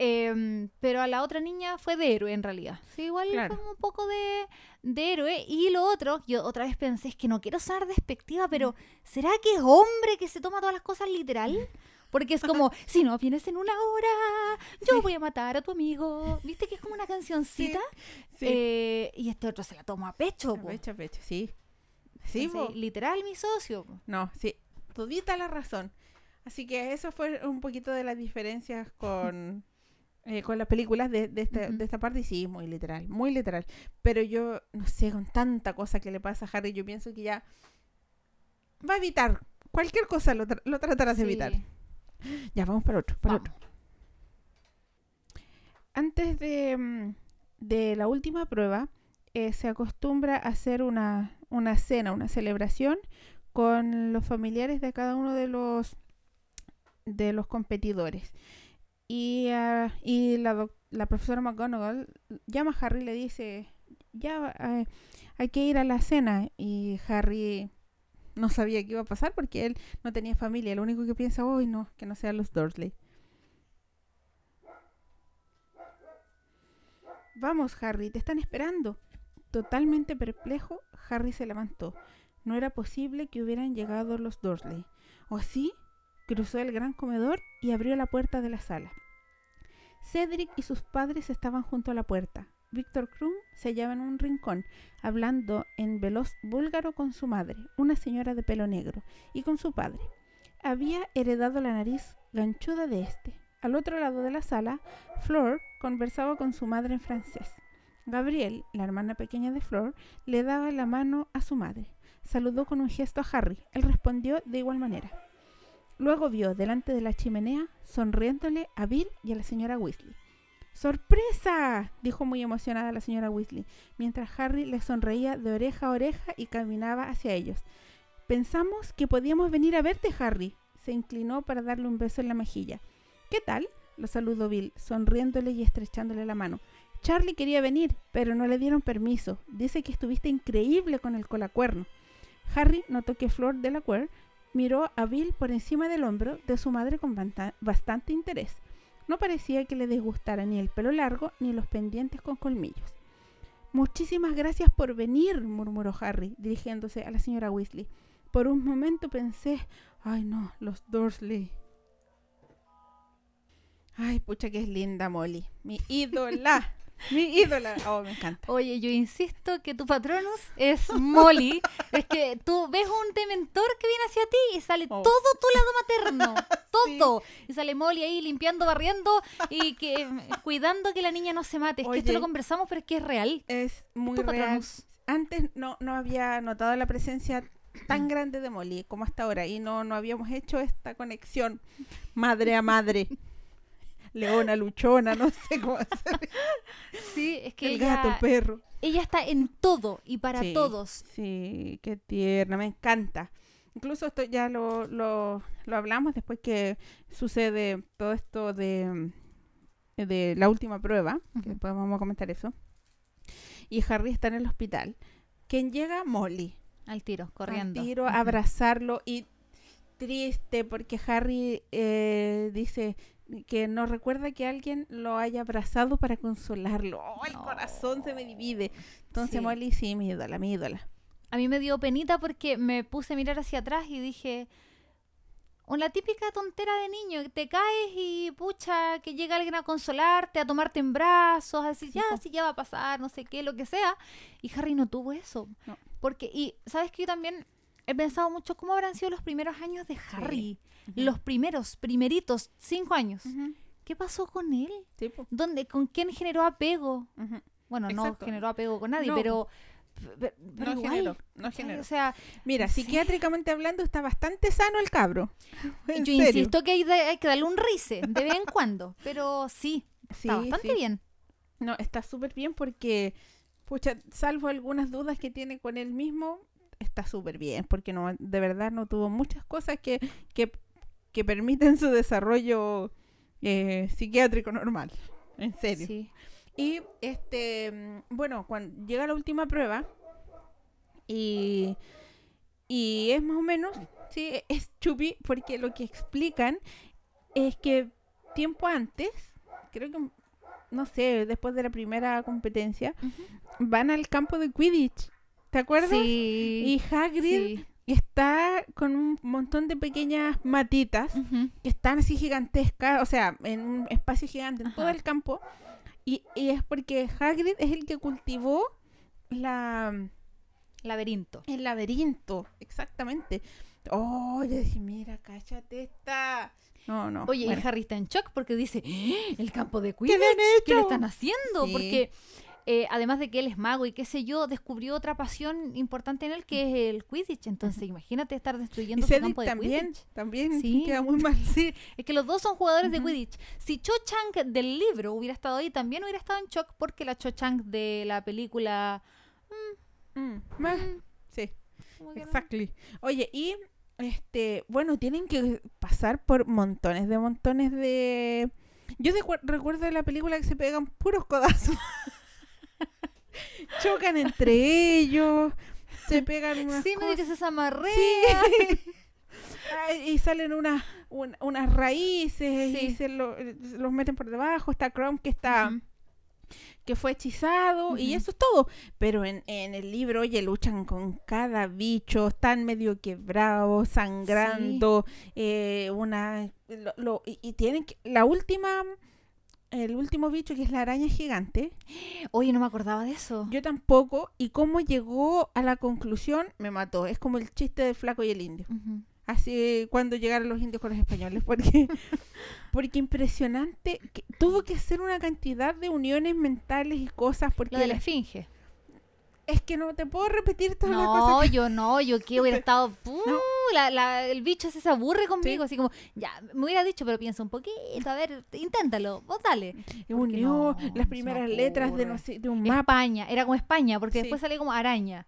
Em, pero a la otra niña fue de héroe en realidad. Sí, igual Claro. fue un poco de, de héroe. Y lo otro, yo otra vez pensé, es que no quiero sonar despectiva, pero ¿será que es hombre que se toma todas las cosas literal? Porque es como, si no vienes en una hora, yo Sí. voy a matar a tu amigo. ¿Viste que es como una cancioncita? Sí. Eh, y este otro se la toma a pecho. po. Pecho, pecho, sí. Sí, Entonces, literal, mi socio. po. No, sí. Todita la razón. Así que eso fue un poquito de las diferencias con, eh, con las películas de, de, esta, de esta parte. Y sí, muy literal, muy literal. Pero yo, no sé, con tanta cosa que le pasa a Harry, yo pienso que ya va a evitar. Cualquier cosa lo, tra- lo tratarás de evitar. Ya, vamos para otro, para otro. Antes de, mm, de la última prueba, eh, se acostumbra a hacer una, una cena, una celebración con los familiares de cada uno de los de los competidores. Y, ah, y la, la profesora McGonagall llama a Harry y le dice, ya eh, hay que ir a la cena. Y Harry no sabía qué iba a pasar porque él no tenía familia. Lo único que piensa, hoy no, que no sean los Dursley. Vamos, Harry, te están esperando. Totalmente perplejo, Harry se levantó. No era posible que hubieran llegado los Dursley. ¿O sí? Cruzó el gran comedor y abrió la puerta de la sala. Cedric y sus padres estaban junto a la puerta. Víctor Krum se hallaba en un rincón, hablando en veloz búlgaro con su madre, una señora de pelo negro, y con su padre. Había heredado la nariz ganchuda de este. Al otro lado de la sala, Flor conversaba con su madre en francés. Gabriel, la hermana pequeña de Flor, le daba la mano a su madre. Saludó con un gesto a Harry. Él respondió de igual manera. Luego vio delante de la chimenea, sonriéndole a Bill y a la señora Weasley. ¡Sorpresa! dijo muy emocionada la señora Weasley, mientras Harry le sonreía de oreja a oreja y caminaba hacia ellos. Pensamos que podíamos venir a verte, Harry. Se inclinó para darle un beso en la mejilla. ¿Qué tal? lo saludó Bill, sonriéndole y estrechándole la mano. Charlie quería venir, pero no le dieron permiso. Dice que estuviste increíble con el colacuerno. Harry notó que Flor Delacour miró a Bill por encima del hombro de su madre con bastante interés. No parecía que le disgustara ni el pelo largo ni los pendientes con colmillos. Muchísimas gracias por venir, murmuró Harry, dirigiéndose a la señora Weasley. por un momento pensé, ay no, los Dursley. Ay, pucha que es linda Molly, mi ídola. Mi ídola. Oh, me encanta. Oye, yo insisto que tu patronus es Molly. es que tú ves un dementor que viene hacia ti y sale Oh. todo tu lado materno. Todo. Y sale Molly ahí limpiando, barriendo y que cuidando que la niña no se mate. Es que esto lo conversamos, pero es que es real. Es muy Tu real. patronus. Antes no, no había notado la presencia tan grande de Molly como hasta ahora y no, no habíamos hecho esta conexión madre a madre. Leona, luchona, no sé cómo hacer. Sí, es que El ella, gato, el perro. ella está en todo y para Sí, todos. Sí, qué tierna, me encanta. Incluso esto ya lo, lo, lo hablamos después que sucede todo esto de, de la última prueba, que después vamos a comentar eso. Y Harry está en el hospital. Quien llega, Molly. Al tiro, Al corriendo. tiro, Ujú. a abrazarlo y triste porque Harry eh, dice que no recuerda que alguien lo haya abrazado para consolarlo. ¡Oh, el No. corazón se me divide! Entonces Sí. Molly, sí, mi ídola, mi ídola. A mí me dio penita porque me puse a mirar hacia atrás y dije, una típica tontera de niño, te caes y pucha, que llega alguien a consolarte, a tomarte en brazos, a decir, ya, sí, ya va a pasar, no sé qué, lo que sea. Y Harry no tuvo eso. No. Porque, y sabes que yo también he pensado mucho cómo habrán sido los primeros años de Harry. Los primeros, primeritos, cinco años. ¿Qué pasó con él? Sí. ¿Dónde, ¿Con quién generó apego? Bueno, no generó apego con nadie, No, pero... pero- No igual, generó, no generó. O sea, Mira, psiquiátricamente hablando está bastante sano el cabro. En yo serio. insisto que hay, de- hay que darle un rice de vez en cuando, pero sí, está bastante bien. No, está súper bien porque, pucha, salvo algunas dudas que tiene con él mismo, está súper bien porque no, de verdad no tuvo muchas cosas que, que, que permiten su desarrollo eh, psiquiátrico normal. En serio. Sí. Y este, mm, bueno, cuando llega la última prueba y, y es más o menos, sí, es chupi porque lo que explican es que tiempo antes, creo que, no sé, después de la primera competencia, van al campo de Quidditch. ¿Te acuerdas? Sí. Y Hagrid sí. está con un montón de pequeñas matitas que están así gigantescas, o sea, en un espacio gigante en todo el campo. Y, y es porque Hagrid es el que cultivó la, Laberinto. el laberinto, exactamente. Oh, yo dije, mira, cállate esta. No, no. Oye, bueno. y Harry está en shock porque dice, "¡Ah! el campo de ¿Qué le han Quidditch, ¿qué le hecho?" están haciendo? Sí. Porque eh, además de que él es mago y qué sé yo, descubrió otra pasión importante en él que es el Quidditch. Entonces, imagínate estar destruyendo su campo de también, Quidditch. también Sí. queda muy mal. Sí, es que los dos son jugadores de. Quidditch. Si Cho Chang del libro hubiera estado ahí, también hubiera estado en shock porque la Cho Chang de la película... Mm, mm, sí. como que no. Exactly. Oye, y este, bueno, tienen que pasar por montones de montones de. Yo recuerdo de la película que se pegan puros codazos. Chocan entre ellos, se pegan unas Sí, cosas. se amarrea. Sí. Ay, y salen unas un- unas raíces y se lo- los meten por debajo. Está Chrome que está que fue hechizado y eso es todo. Pero en, en el libro, oye, luchan con cada bicho, están medio quebrados, sangrando, eh, una... lo- lo- y, y tienen que... La última... El último bicho que es la araña gigante, Oye, no me acordaba de eso. yo tampoco, y cómo llegó a la conclusión, me mató. Es como el chiste del flaco y el indio. Así cuando llegaron los indios con los españoles, porque, porque impresionante, que tuvo que hacer una cantidad de uniones mentales y cosas, porque Lo de la la- esfinge. Es que no te puedo repetir todas las No, cosas. yo no, yo que hubiera estado... ¡uh! No. la- la- el bicho ese se aburre conmigo, así como, ya, me hubiera dicho, pero piensa un poquito, a ver, inténtalo, vos dale. que unió no, no las me primeras letras de, no sé, de un mapa. España, era como España, porque Sí. después sale como araña.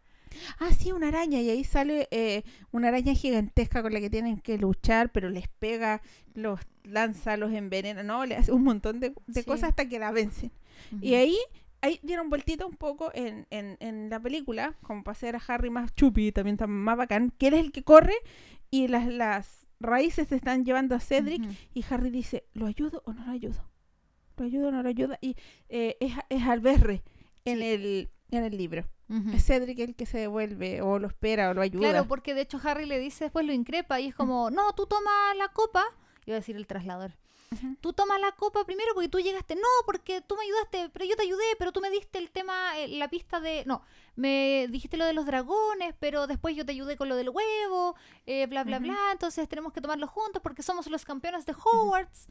Ah, sí, una araña, y ahí sale eh, una araña gigantesca con la que tienen que luchar, pero les pega, los lanza, los envenena, no, le hace un montón de, de Sí. cosas hasta que la vencen. Y ahí, ahí dieron vueltita un poco en, en, en la película, como para hacer a Harry más chupi, también está más bacán, que él es el que corre y las, las raíces se están llevando a Cedric y Harry dice, ¿lo ayudo o no lo ayudo? ¿Lo ayudo o no lo ayudo? Y eh, es, es Alberre en Sí. el en el libro. Es Cedric el que se devuelve o lo espera o lo ayuda. Claro, porque de hecho Harry le dice, después lo increpa y es como, no, tú toma la copa. Iba a decir el traslador. Tú toma la copa primero porque tú llegaste. No, porque tú me ayudaste, pero yo te ayudé, pero tú me diste el tema, eh, la pista de... No, me dijiste lo de los dragones, pero después yo te ayudé con lo del huevo, eh, bla, bla, bla. Entonces tenemos que tomarlo juntos porque somos los campeones de Hogwarts.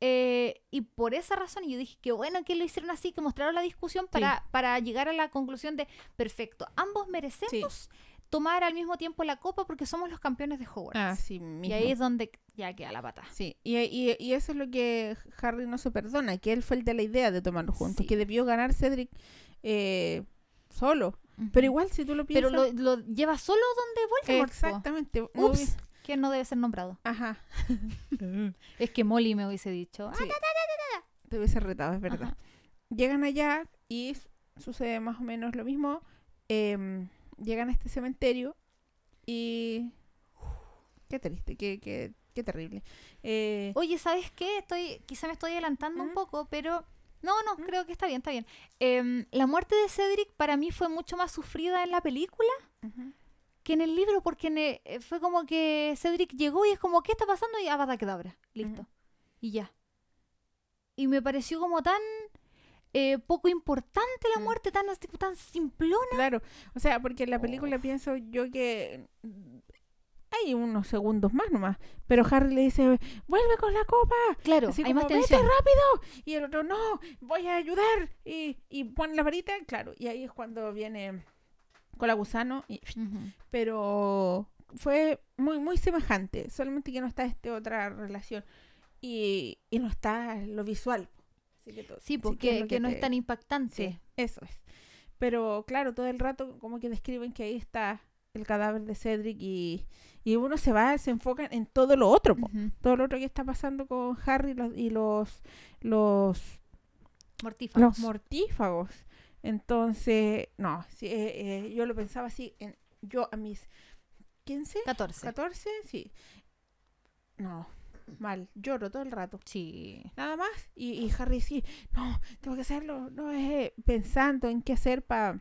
Eh, y por esa razón yo dije que bueno que lo hicieron así, que mostraron la discusión para, para llegar a la conclusión de, perfecto, ambos merecemos tomar al mismo tiempo la copa porque somos los campeones de Hogwarts. Ah, sí, y mismo. ahí es donde ya queda la pata. Sí, y, y- y eso es lo que Harry no se perdona, que él fue el de la idea de tomarlo juntos, Sí. que debió ganar Cedric eh, solo. Pero igual, si tú lo Pero piensas... lo, lo lleva solo donde Voldemort. Exactamente. Ups, que no debe ser nombrado. Ajá. Es que Molly me hubiese dicho. Sí. Te hubiese retado, es verdad. Ajá. Llegan allá y sucede más o menos lo mismo. em, llegan a este cementerio y... Qué triste, qué, qué, qué terrible. Eh, Oye, ¿sabes qué? Estoy, quizá me estoy adelantando un poco, pero no, no, creo que está bien, está bien. Em, la muerte de Cedric para mí fue mucho más sufrida en la película que en el libro, porque en eh, fue como que Cedric llegó y es como, ¿qué está pasando? Y Avada Kedavra, listo. Y ya. Y me pareció como tan eh, poco importante la Mm. muerte, tan, así, tan simplona. Claro, o sea, porque en la Oh. película pienso yo que hay unos segundos más nomás, pero Harry le dice, vuelve con la copa, Claro, así hay como, más vete rápido, y el otro, no, voy a ayudar, y, y pone la varita, claro, y ahí es cuando viene con la gusano, y- pero fue muy, muy semejante, solamente que no está esta otra relación, y, y no está lo visual. Así que to- Sí, porque es que, no te- es tan impactante. Sí, eso es. Pero claro, todo el rato como que describen que ahí está el cadáver de Cedric y, y uno se va, se enfoca en todo lo otro, todo lo otro que está pasando con Harry los- y los los Mortífagos. los mortífagos. Entonces, no, sí, eh, eh, yo lo pensaba así, en, yo a mis 15, 14. 14, sí. No, mal, lloro todo el rato Sí. nada más. Y, y Harry sí, no, tengo que hacerlo, no es pensando en qué hacer pa-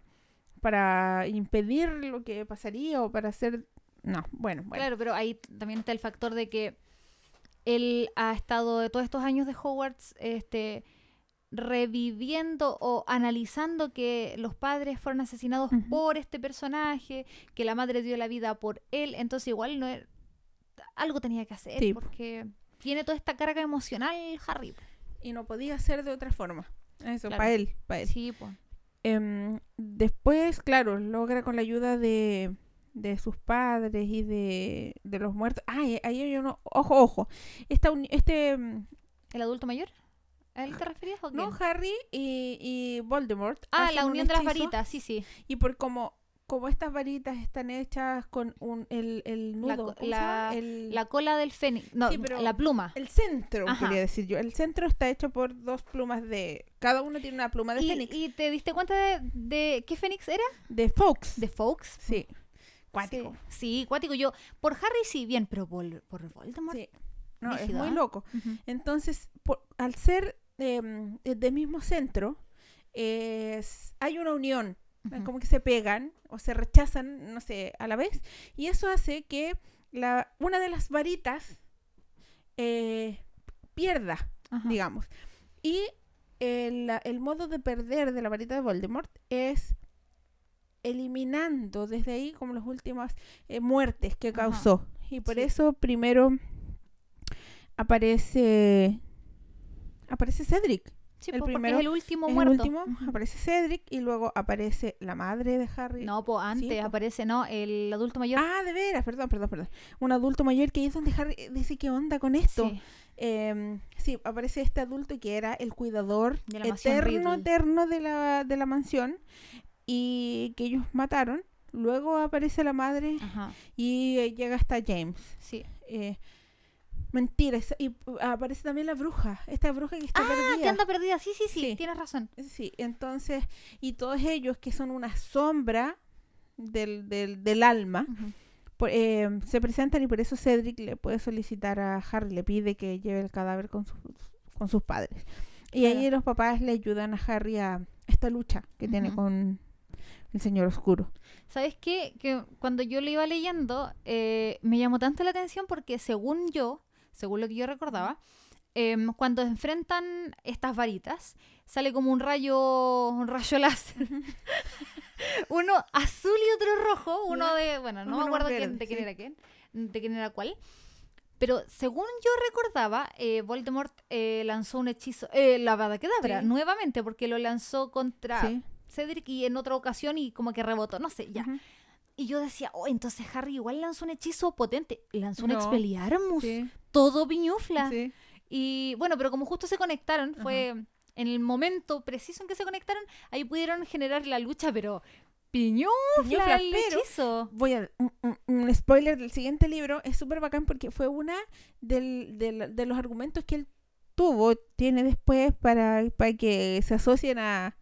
para impedir lo que pasaría o para hacer... No, bueno, bueno. Claro, pero ahí también está el factor de que él ha estado de todos estos años de Hogwarts este, reviviendo o analizando que los padres fueron asesinados por este personaje, que la madre dio la vida por él, entonces igual no es- algo tenía que hacer Sí. porque tiene toda esta carga emocional Harry. Y no podía ser de otra forma. Eso, Claro. para él, para él. Sí, pues. Em, después, claro, logra con la ayuda de, de sus padres y de, de los muertos. Ah, y ahí hay uno, ojo, ojo. Esta uni- este, mm, ¿El adulto mayor? ¿A él te referías o no, quién? Harry y, y Voldemort. Ah, la un unión de las varitas, sí, sí. Y por como, como estas varitas están hechas con un, el, el nudo, la- El, La cola del fénix, no, Sí, pero- la pluma. el centro, Ajá. quería decir yo. El centro está hecho por dos plumas de... Cada uno tiene una pluma de ¿Y, fénix. y te diste cuenta de, de qué fénix era? De Fox. ¿De Fox? Sí. Cuático. Sí, sí, cuático. Yo, por Harry sí, bien, pero por, por Voldemort. Sí. No, es muy ¿ah? loco. Entonces, por- al ser em, eh, del mismo centro, es- hay una unión. Ujú. Como que se pegan o se rechazan, no sé, a la vez. Y eso hace que la, una de las varitas eh, pierda, Ajá. digamos. Y el, la- el modo de perder de la varita de Voldemort es eliminando desde ahí como las últimas eh, muertes que Ajá. causó. Y por Sí. eso primero aparece aparece Cedric. Sí, el po, porque primero es el último Es muerto. el último, aparece Cedric y luego aparece la madre de Harry. No, pues antes aparece, ¿no? El adulto mayor. Ah, de veras, perdón, perdón, perdón. Un adulto mayor que ahí es donde Harry dice qué onda con esto. Sí. Em, sí, aparece este adulto que era el cuidador De la mansión eterno, eterno de la, de la mansión y que ellos mataron. Luego aparece la madre Ajá. y eh, llega hasta James. Sí. Eh, mentira, y uh, aparece también la bruja, esta bruja que está Ah, perdida. que anda perdida. Sí, sí, sí, Sí. tienes razón. Sí, entonces, y todos ellos que son una sombra del, del, del alma, por- eh, se presentan y por eso Cedric le puede solicitar a Harry, le pide que lleve el cadáver con, sus con sus padres. Y ahí los papás le ayudan a Harry a esta lucha que tiene con, el señor oscuro. ¿Sabes qué? Que cuando yo lo iba leyendo, eh, me llamó tanto la atención porque según yo, según lo que yo recordaba, em, cuando enfrentan estas varitas, sale como un rayo, un rayo láser. uno azul y otro rojo, uno de, bueno, no Uno me acuerdo quién- de quién sí. era quién, de quién era cuál. Pero según yo recordaba, eh, Voldemort eh, lanzó un hechizo, eh, la Avada Kedavra, Sí. nuevamente, porque lo lanzó contra Sí. Cedric y en otra ocasión y como que rebotó, no sé, ya. Y yo decía, oh, entonces Harry igual lanzó un hechizo potente, lanzó un. Expelliarmus, Sí, todo piñufla. sí. Y bueno, pero como justo se conectaron, fue en el momento preciso en que se conectaron, ahí pudieron generar la lucha, pero piñufla, Piñufla, el pero- hechizo. Voy a un, un- un spoiler del siguiente libro. Es súper bacán porque fue una del, del- de los argumentos que él tuvo, tiene después para, para que se asocien a,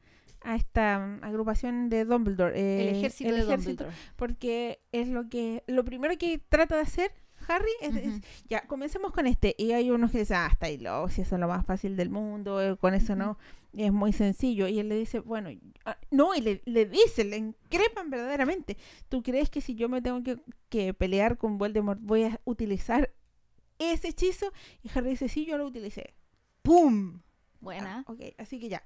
a esta mm, agrupación de Dumbledore. El eh, ejército el de ejército, Dumbledore. Porque es lo que lo primero que trata de hacer Harry es, es- Ujú. ya, comencemos con este. Y hay unos que dicen, ah, está ahí, loco, si eso es lo más fácil del mundo, eh, con eso no, es muy sencillo. Y él le dice, bueno, ah, no, y le, le dice, le increpan verdaderamente. ¿Tú crees que si yo me tengo que, que pelear con Voldemort voy a utilizar ese hechizo? Y Harry dice, sí, yo lo utilicé. ¡Pum! Buena. Ah, ok, así que ya,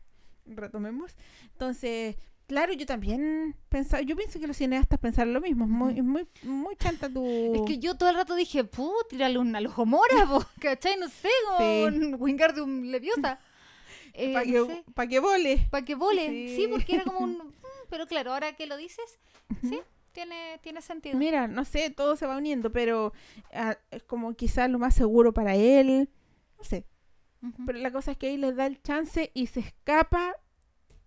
retomemos. Entonces, claro, yo también pensaba, yo pienso que los cineastas pensaron lo mismo, es muy, muy, muy chanta tu... Es que yo todo el rato dije, puh, tírale un alojomora, po, ¿cachai? No sé, Sí. un Wingardium Leviosa. Eh, para no que, sé, pa' que vole. pa' que vole. Sí. Sí. porque era como un... mm, Pero claro, ahora que lo dices, sí, tiene, tiene sentido. Mira, no sé, todo se va uniendo, pero ah, es como quizás lo más seguro para él, no sé. Ujú. Pero la cosa es que ahí les da el chance y se escapa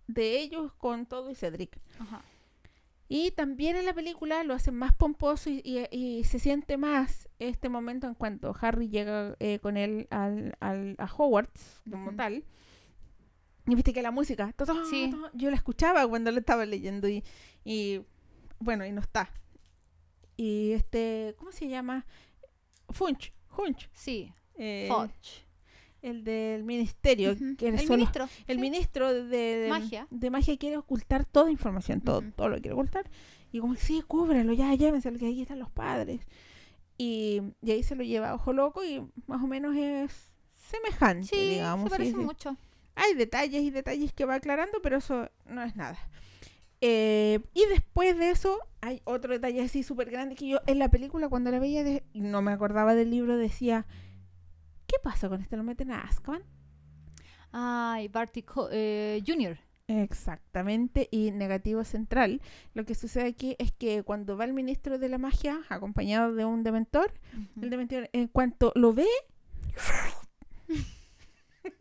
de ellos con todo y Cedric. Ajá. Y también en la película lo hacen más pomposo y, y- y se siente más este momento en cuanto Harry llega eh, con él al, al- a Hogwarts como Ujú. tal. Y viste que la música, ta, Sí. yo la escuchaba cuando lo estaba leyendo y, y bueno, y no está. Y este, ¿cómo se llama? Funch, Funch, Sí, eh, Fudge. El del ministerio, Ujú. que El solo- ministro. el sí. ministro de, de- Magia. de magia quiere ocultar toda información, todo, Ujú. todo lo quiere ocultar. Y como, sí, cúbralo, ya, llévenselo, que ahí están los padres. Y, y ahí se lo lleva a Ojo Loco y más o menos es semejante, Sí, digamos. se parece sí. mucho. Hay detalles y detalles que va aclarando, pero eso no es nada. Eh, y después de eso, hay otro detalle así súper grande que yo en la película cuando la veía de- no me acordaba del libro decía, ¿qué pasa con este? ¿Lo meten a Azkaban? Ay, Barty Co- eh, Jr. Exactamente, y negativo central. Lo que sucede aquí es que cuando va el ministro de la magia acompañado de un dementor, el dementor en cuanto lo ve,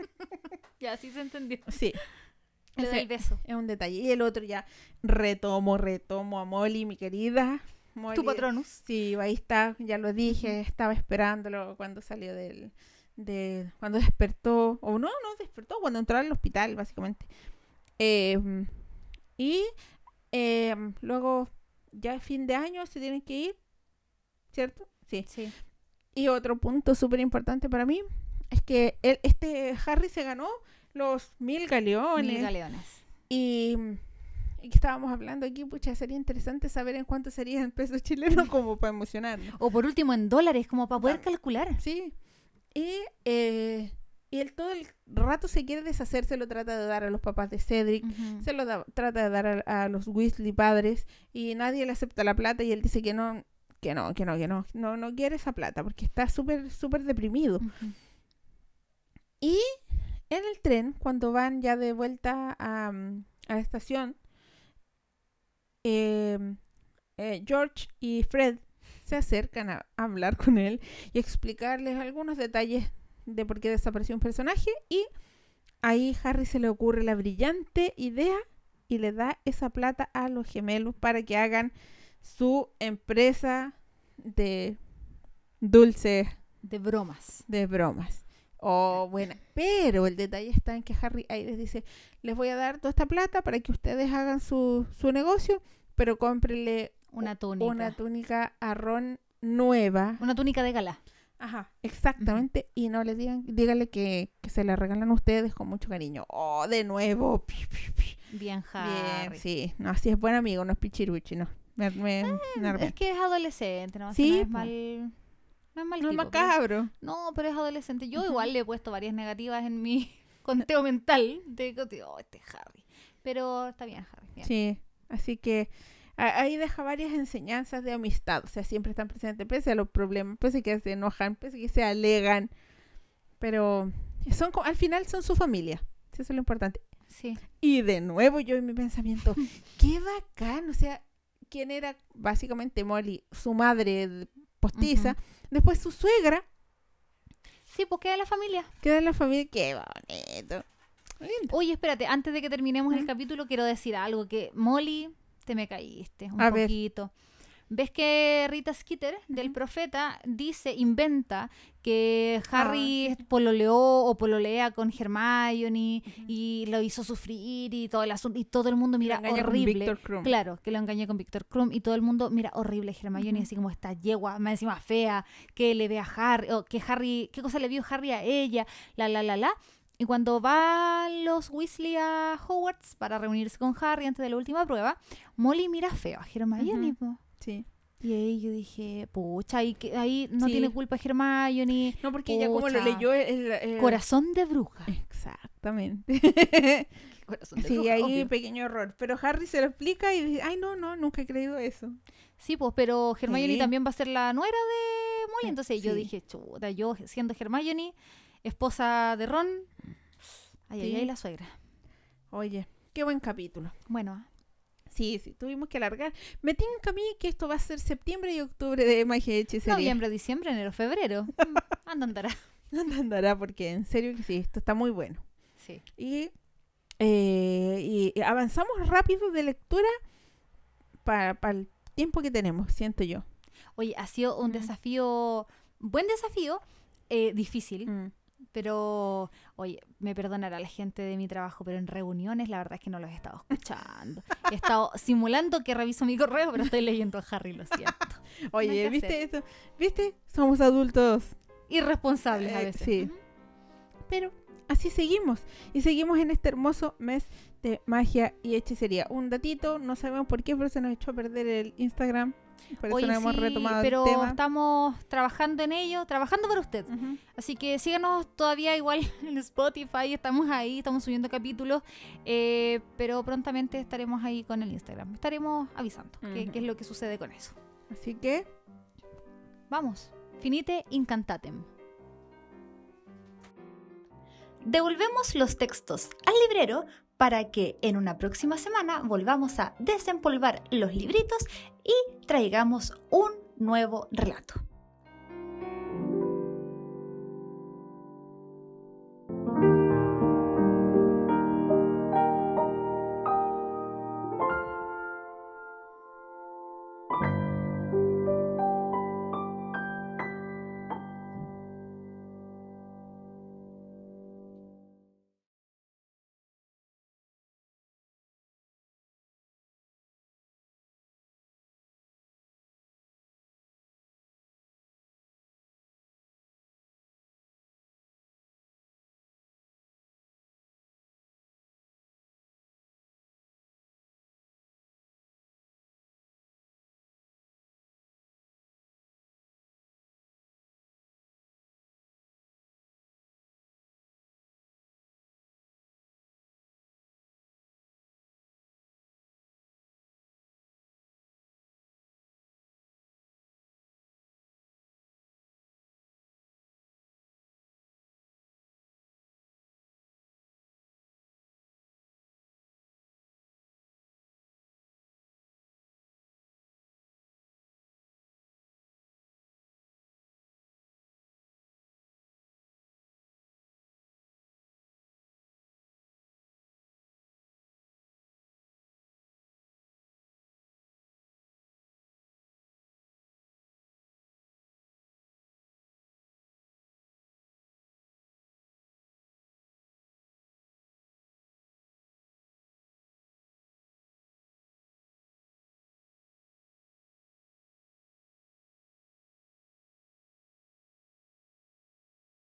Ya, sí se entendió. sí, Le da el beso. es un detalle. Y el otro ya retomo, retomo a Molly, mi querida. Molly, Tu patronus. Sí, ahí está, ya lo dije, estaba esperándolo cuando salió del, de, cuando despertó, o no, no despertó, cuando entró al hospital, básicamente. Em, y em, luego, ya fin de año, se tienen que ir, ¿cierto? Sí. Sí. Y otro punto súper importante para mí es que él- este Harry se ganó los mil galeones. Mil galeones. Y, y que estábamos hablando aquí, pucha, sería interesante saber en cuánto sería en pesos chilenos como para emocionarnos. O por último en dólares, como para poder También. calcular. Sí. Y, eh, y él todo el rato se quiere deshacer, se lo trata de dar a los papás de Cedric, se lo da- trata de dar a, a los Weasley padres y nadie le acepta la plata y él dice que no, que no, que no, que no, no, no quiere esa plata porque está súper, súper deprimido. Y en el tren, cuando van ya de vuelta a, a la estación, eh, eh, George y Fred se acercan a hablar con él y explicarles algunos detalles de por qué desapareció un personaje y ahí Harry se le ocurre la brillante idea y le da esa plata a los gemelos para que hagan su empresa de dulces De bromas. de bromas. Oh, buena. Pero el detalle está en que Harry ahí les dice, les voy a dar toda esta plata para que ustedes hagan su, su negocio, pero cómprenle Una túnica. una túnica a Ron nueva. Una túnica de gala. Ajá, exactamente. Y no les digan, díganle que, que se la regalan ustedes con mucho cariño. Oh, de nuevo. Bien, Harry. Bien, sí. No, así es buen amigo, no es pichiruchi, no. Me, me, me Es que es adolescente, ¿no? Sí, no es mal. No es mal No es tipo, pero- macabro. No, pero es adolescente. Yo igual le he puesto varias negativas en mi conteo mental de oh, este es Harry. Pero está bien, Harry. bien. Sí, así que ahí deja varias enseñanzas de amistad. O sea, siempre están presentes, pese a los problemas, pese a que se enojan, pese a que se alegan. Pero son al final son su familia. Eso es lo importante. Sí. Y de nuevo yo en mi pensamiento, qué bacán. O sea, ¿quién era básicamente Molly? Su madre postiza. Después su suegra. Sí, pues queda la familia. Queda en la familia. Qué bonito. Oye, espérate, antes de que terminemos el capítulo, quiero decir algo que Molly, me caíste un A ver. poquito. ¿Ves que Rita Skeeter, del profeta, dice, inventa que Harry Ah, pololeó o pololea con Hermione y lo hizo sufrir y todo el asunto y todo el mundo mira horrible. Krum. Claro, que lo engañó con Víctor Krum y todo el mundo mira horrible Hermione, Ujú. así como esta yegua, más encima fea, que le ve a Harry, o que Harry, qué cosa le vio Harry a ella, la la la la. Y cuando van los Weasley a Hogwarts para reunirse con Harry antes de la última prueba, Molly mira feo a Hermione. Sí. Y ahí yo dije, pucha, ahí, ahí no Sí. tiene culpa Hermione. No, porque ella como lo Pucha. leyó el, el- Corazón de bruja. Exactamente. Corazón de sí, bruja, ahí obvio. pequeño error. Pero Harry se lo explica y dice, ay, no, no, nunca he creído eso. Sí, pues, pero Hermione Sí. también va a ser la nuera de Molly. Eh, Entonces yo dije, chuta, yo siendo Hermione, esposa de Ron, ay, ay, Sí. ay, la suegra. Oye, qué buen capítulo. Bueno, Sí, sí, tuvimos que alargar. Me tinca a mí que esto va a ser septiembre y octubre de magia hechicería. noviembre, diciembre, enero, febrero. Mm, Anda, andará. ¿Dónde andará? Porque en serio que sí, esto está muy bueno. Sí. Y, eh, y avanzamos rápido de lectura para, para el tiempo que tenemos, siento yo. Oye, ha sido un Mm. desafío, buen desafío, eh, difícil, Mm. Pero, oye, me perdonará la gente de mi trabajo, pero en reuniones la verdad es que no los he estado escuchando. He estado simulando que reviso mi correo, pero estoy leyendo a Harry, lo siento. Oye, ¿viste hacer. esto? ¿Viste? Somos adultos. Irresponsables a Eh, veces. sí. Pero así seguimos. Y seguimos en este hermoso mes de magia y hechicería. Un datito, no sabemos por qué, pero se nos echó a perder el Instagram. Por eso Oye, no hemos sí, retomado pero el tema. estamos trabajando en ello, trabajando para usted. Así que síganos todavía igual en Spotify, estamos ahí, estamos subiendo capítulos, eh, pero prontamente estaremos ahí con el Instagram. Estaremos avisando qué es lo que sucede con eso. Así que Vamos, finite incantatem. Devolvemos los textos al librero para que en una próxima semana volvamos a desempolvar los libritos y traigamos un nuevo relato.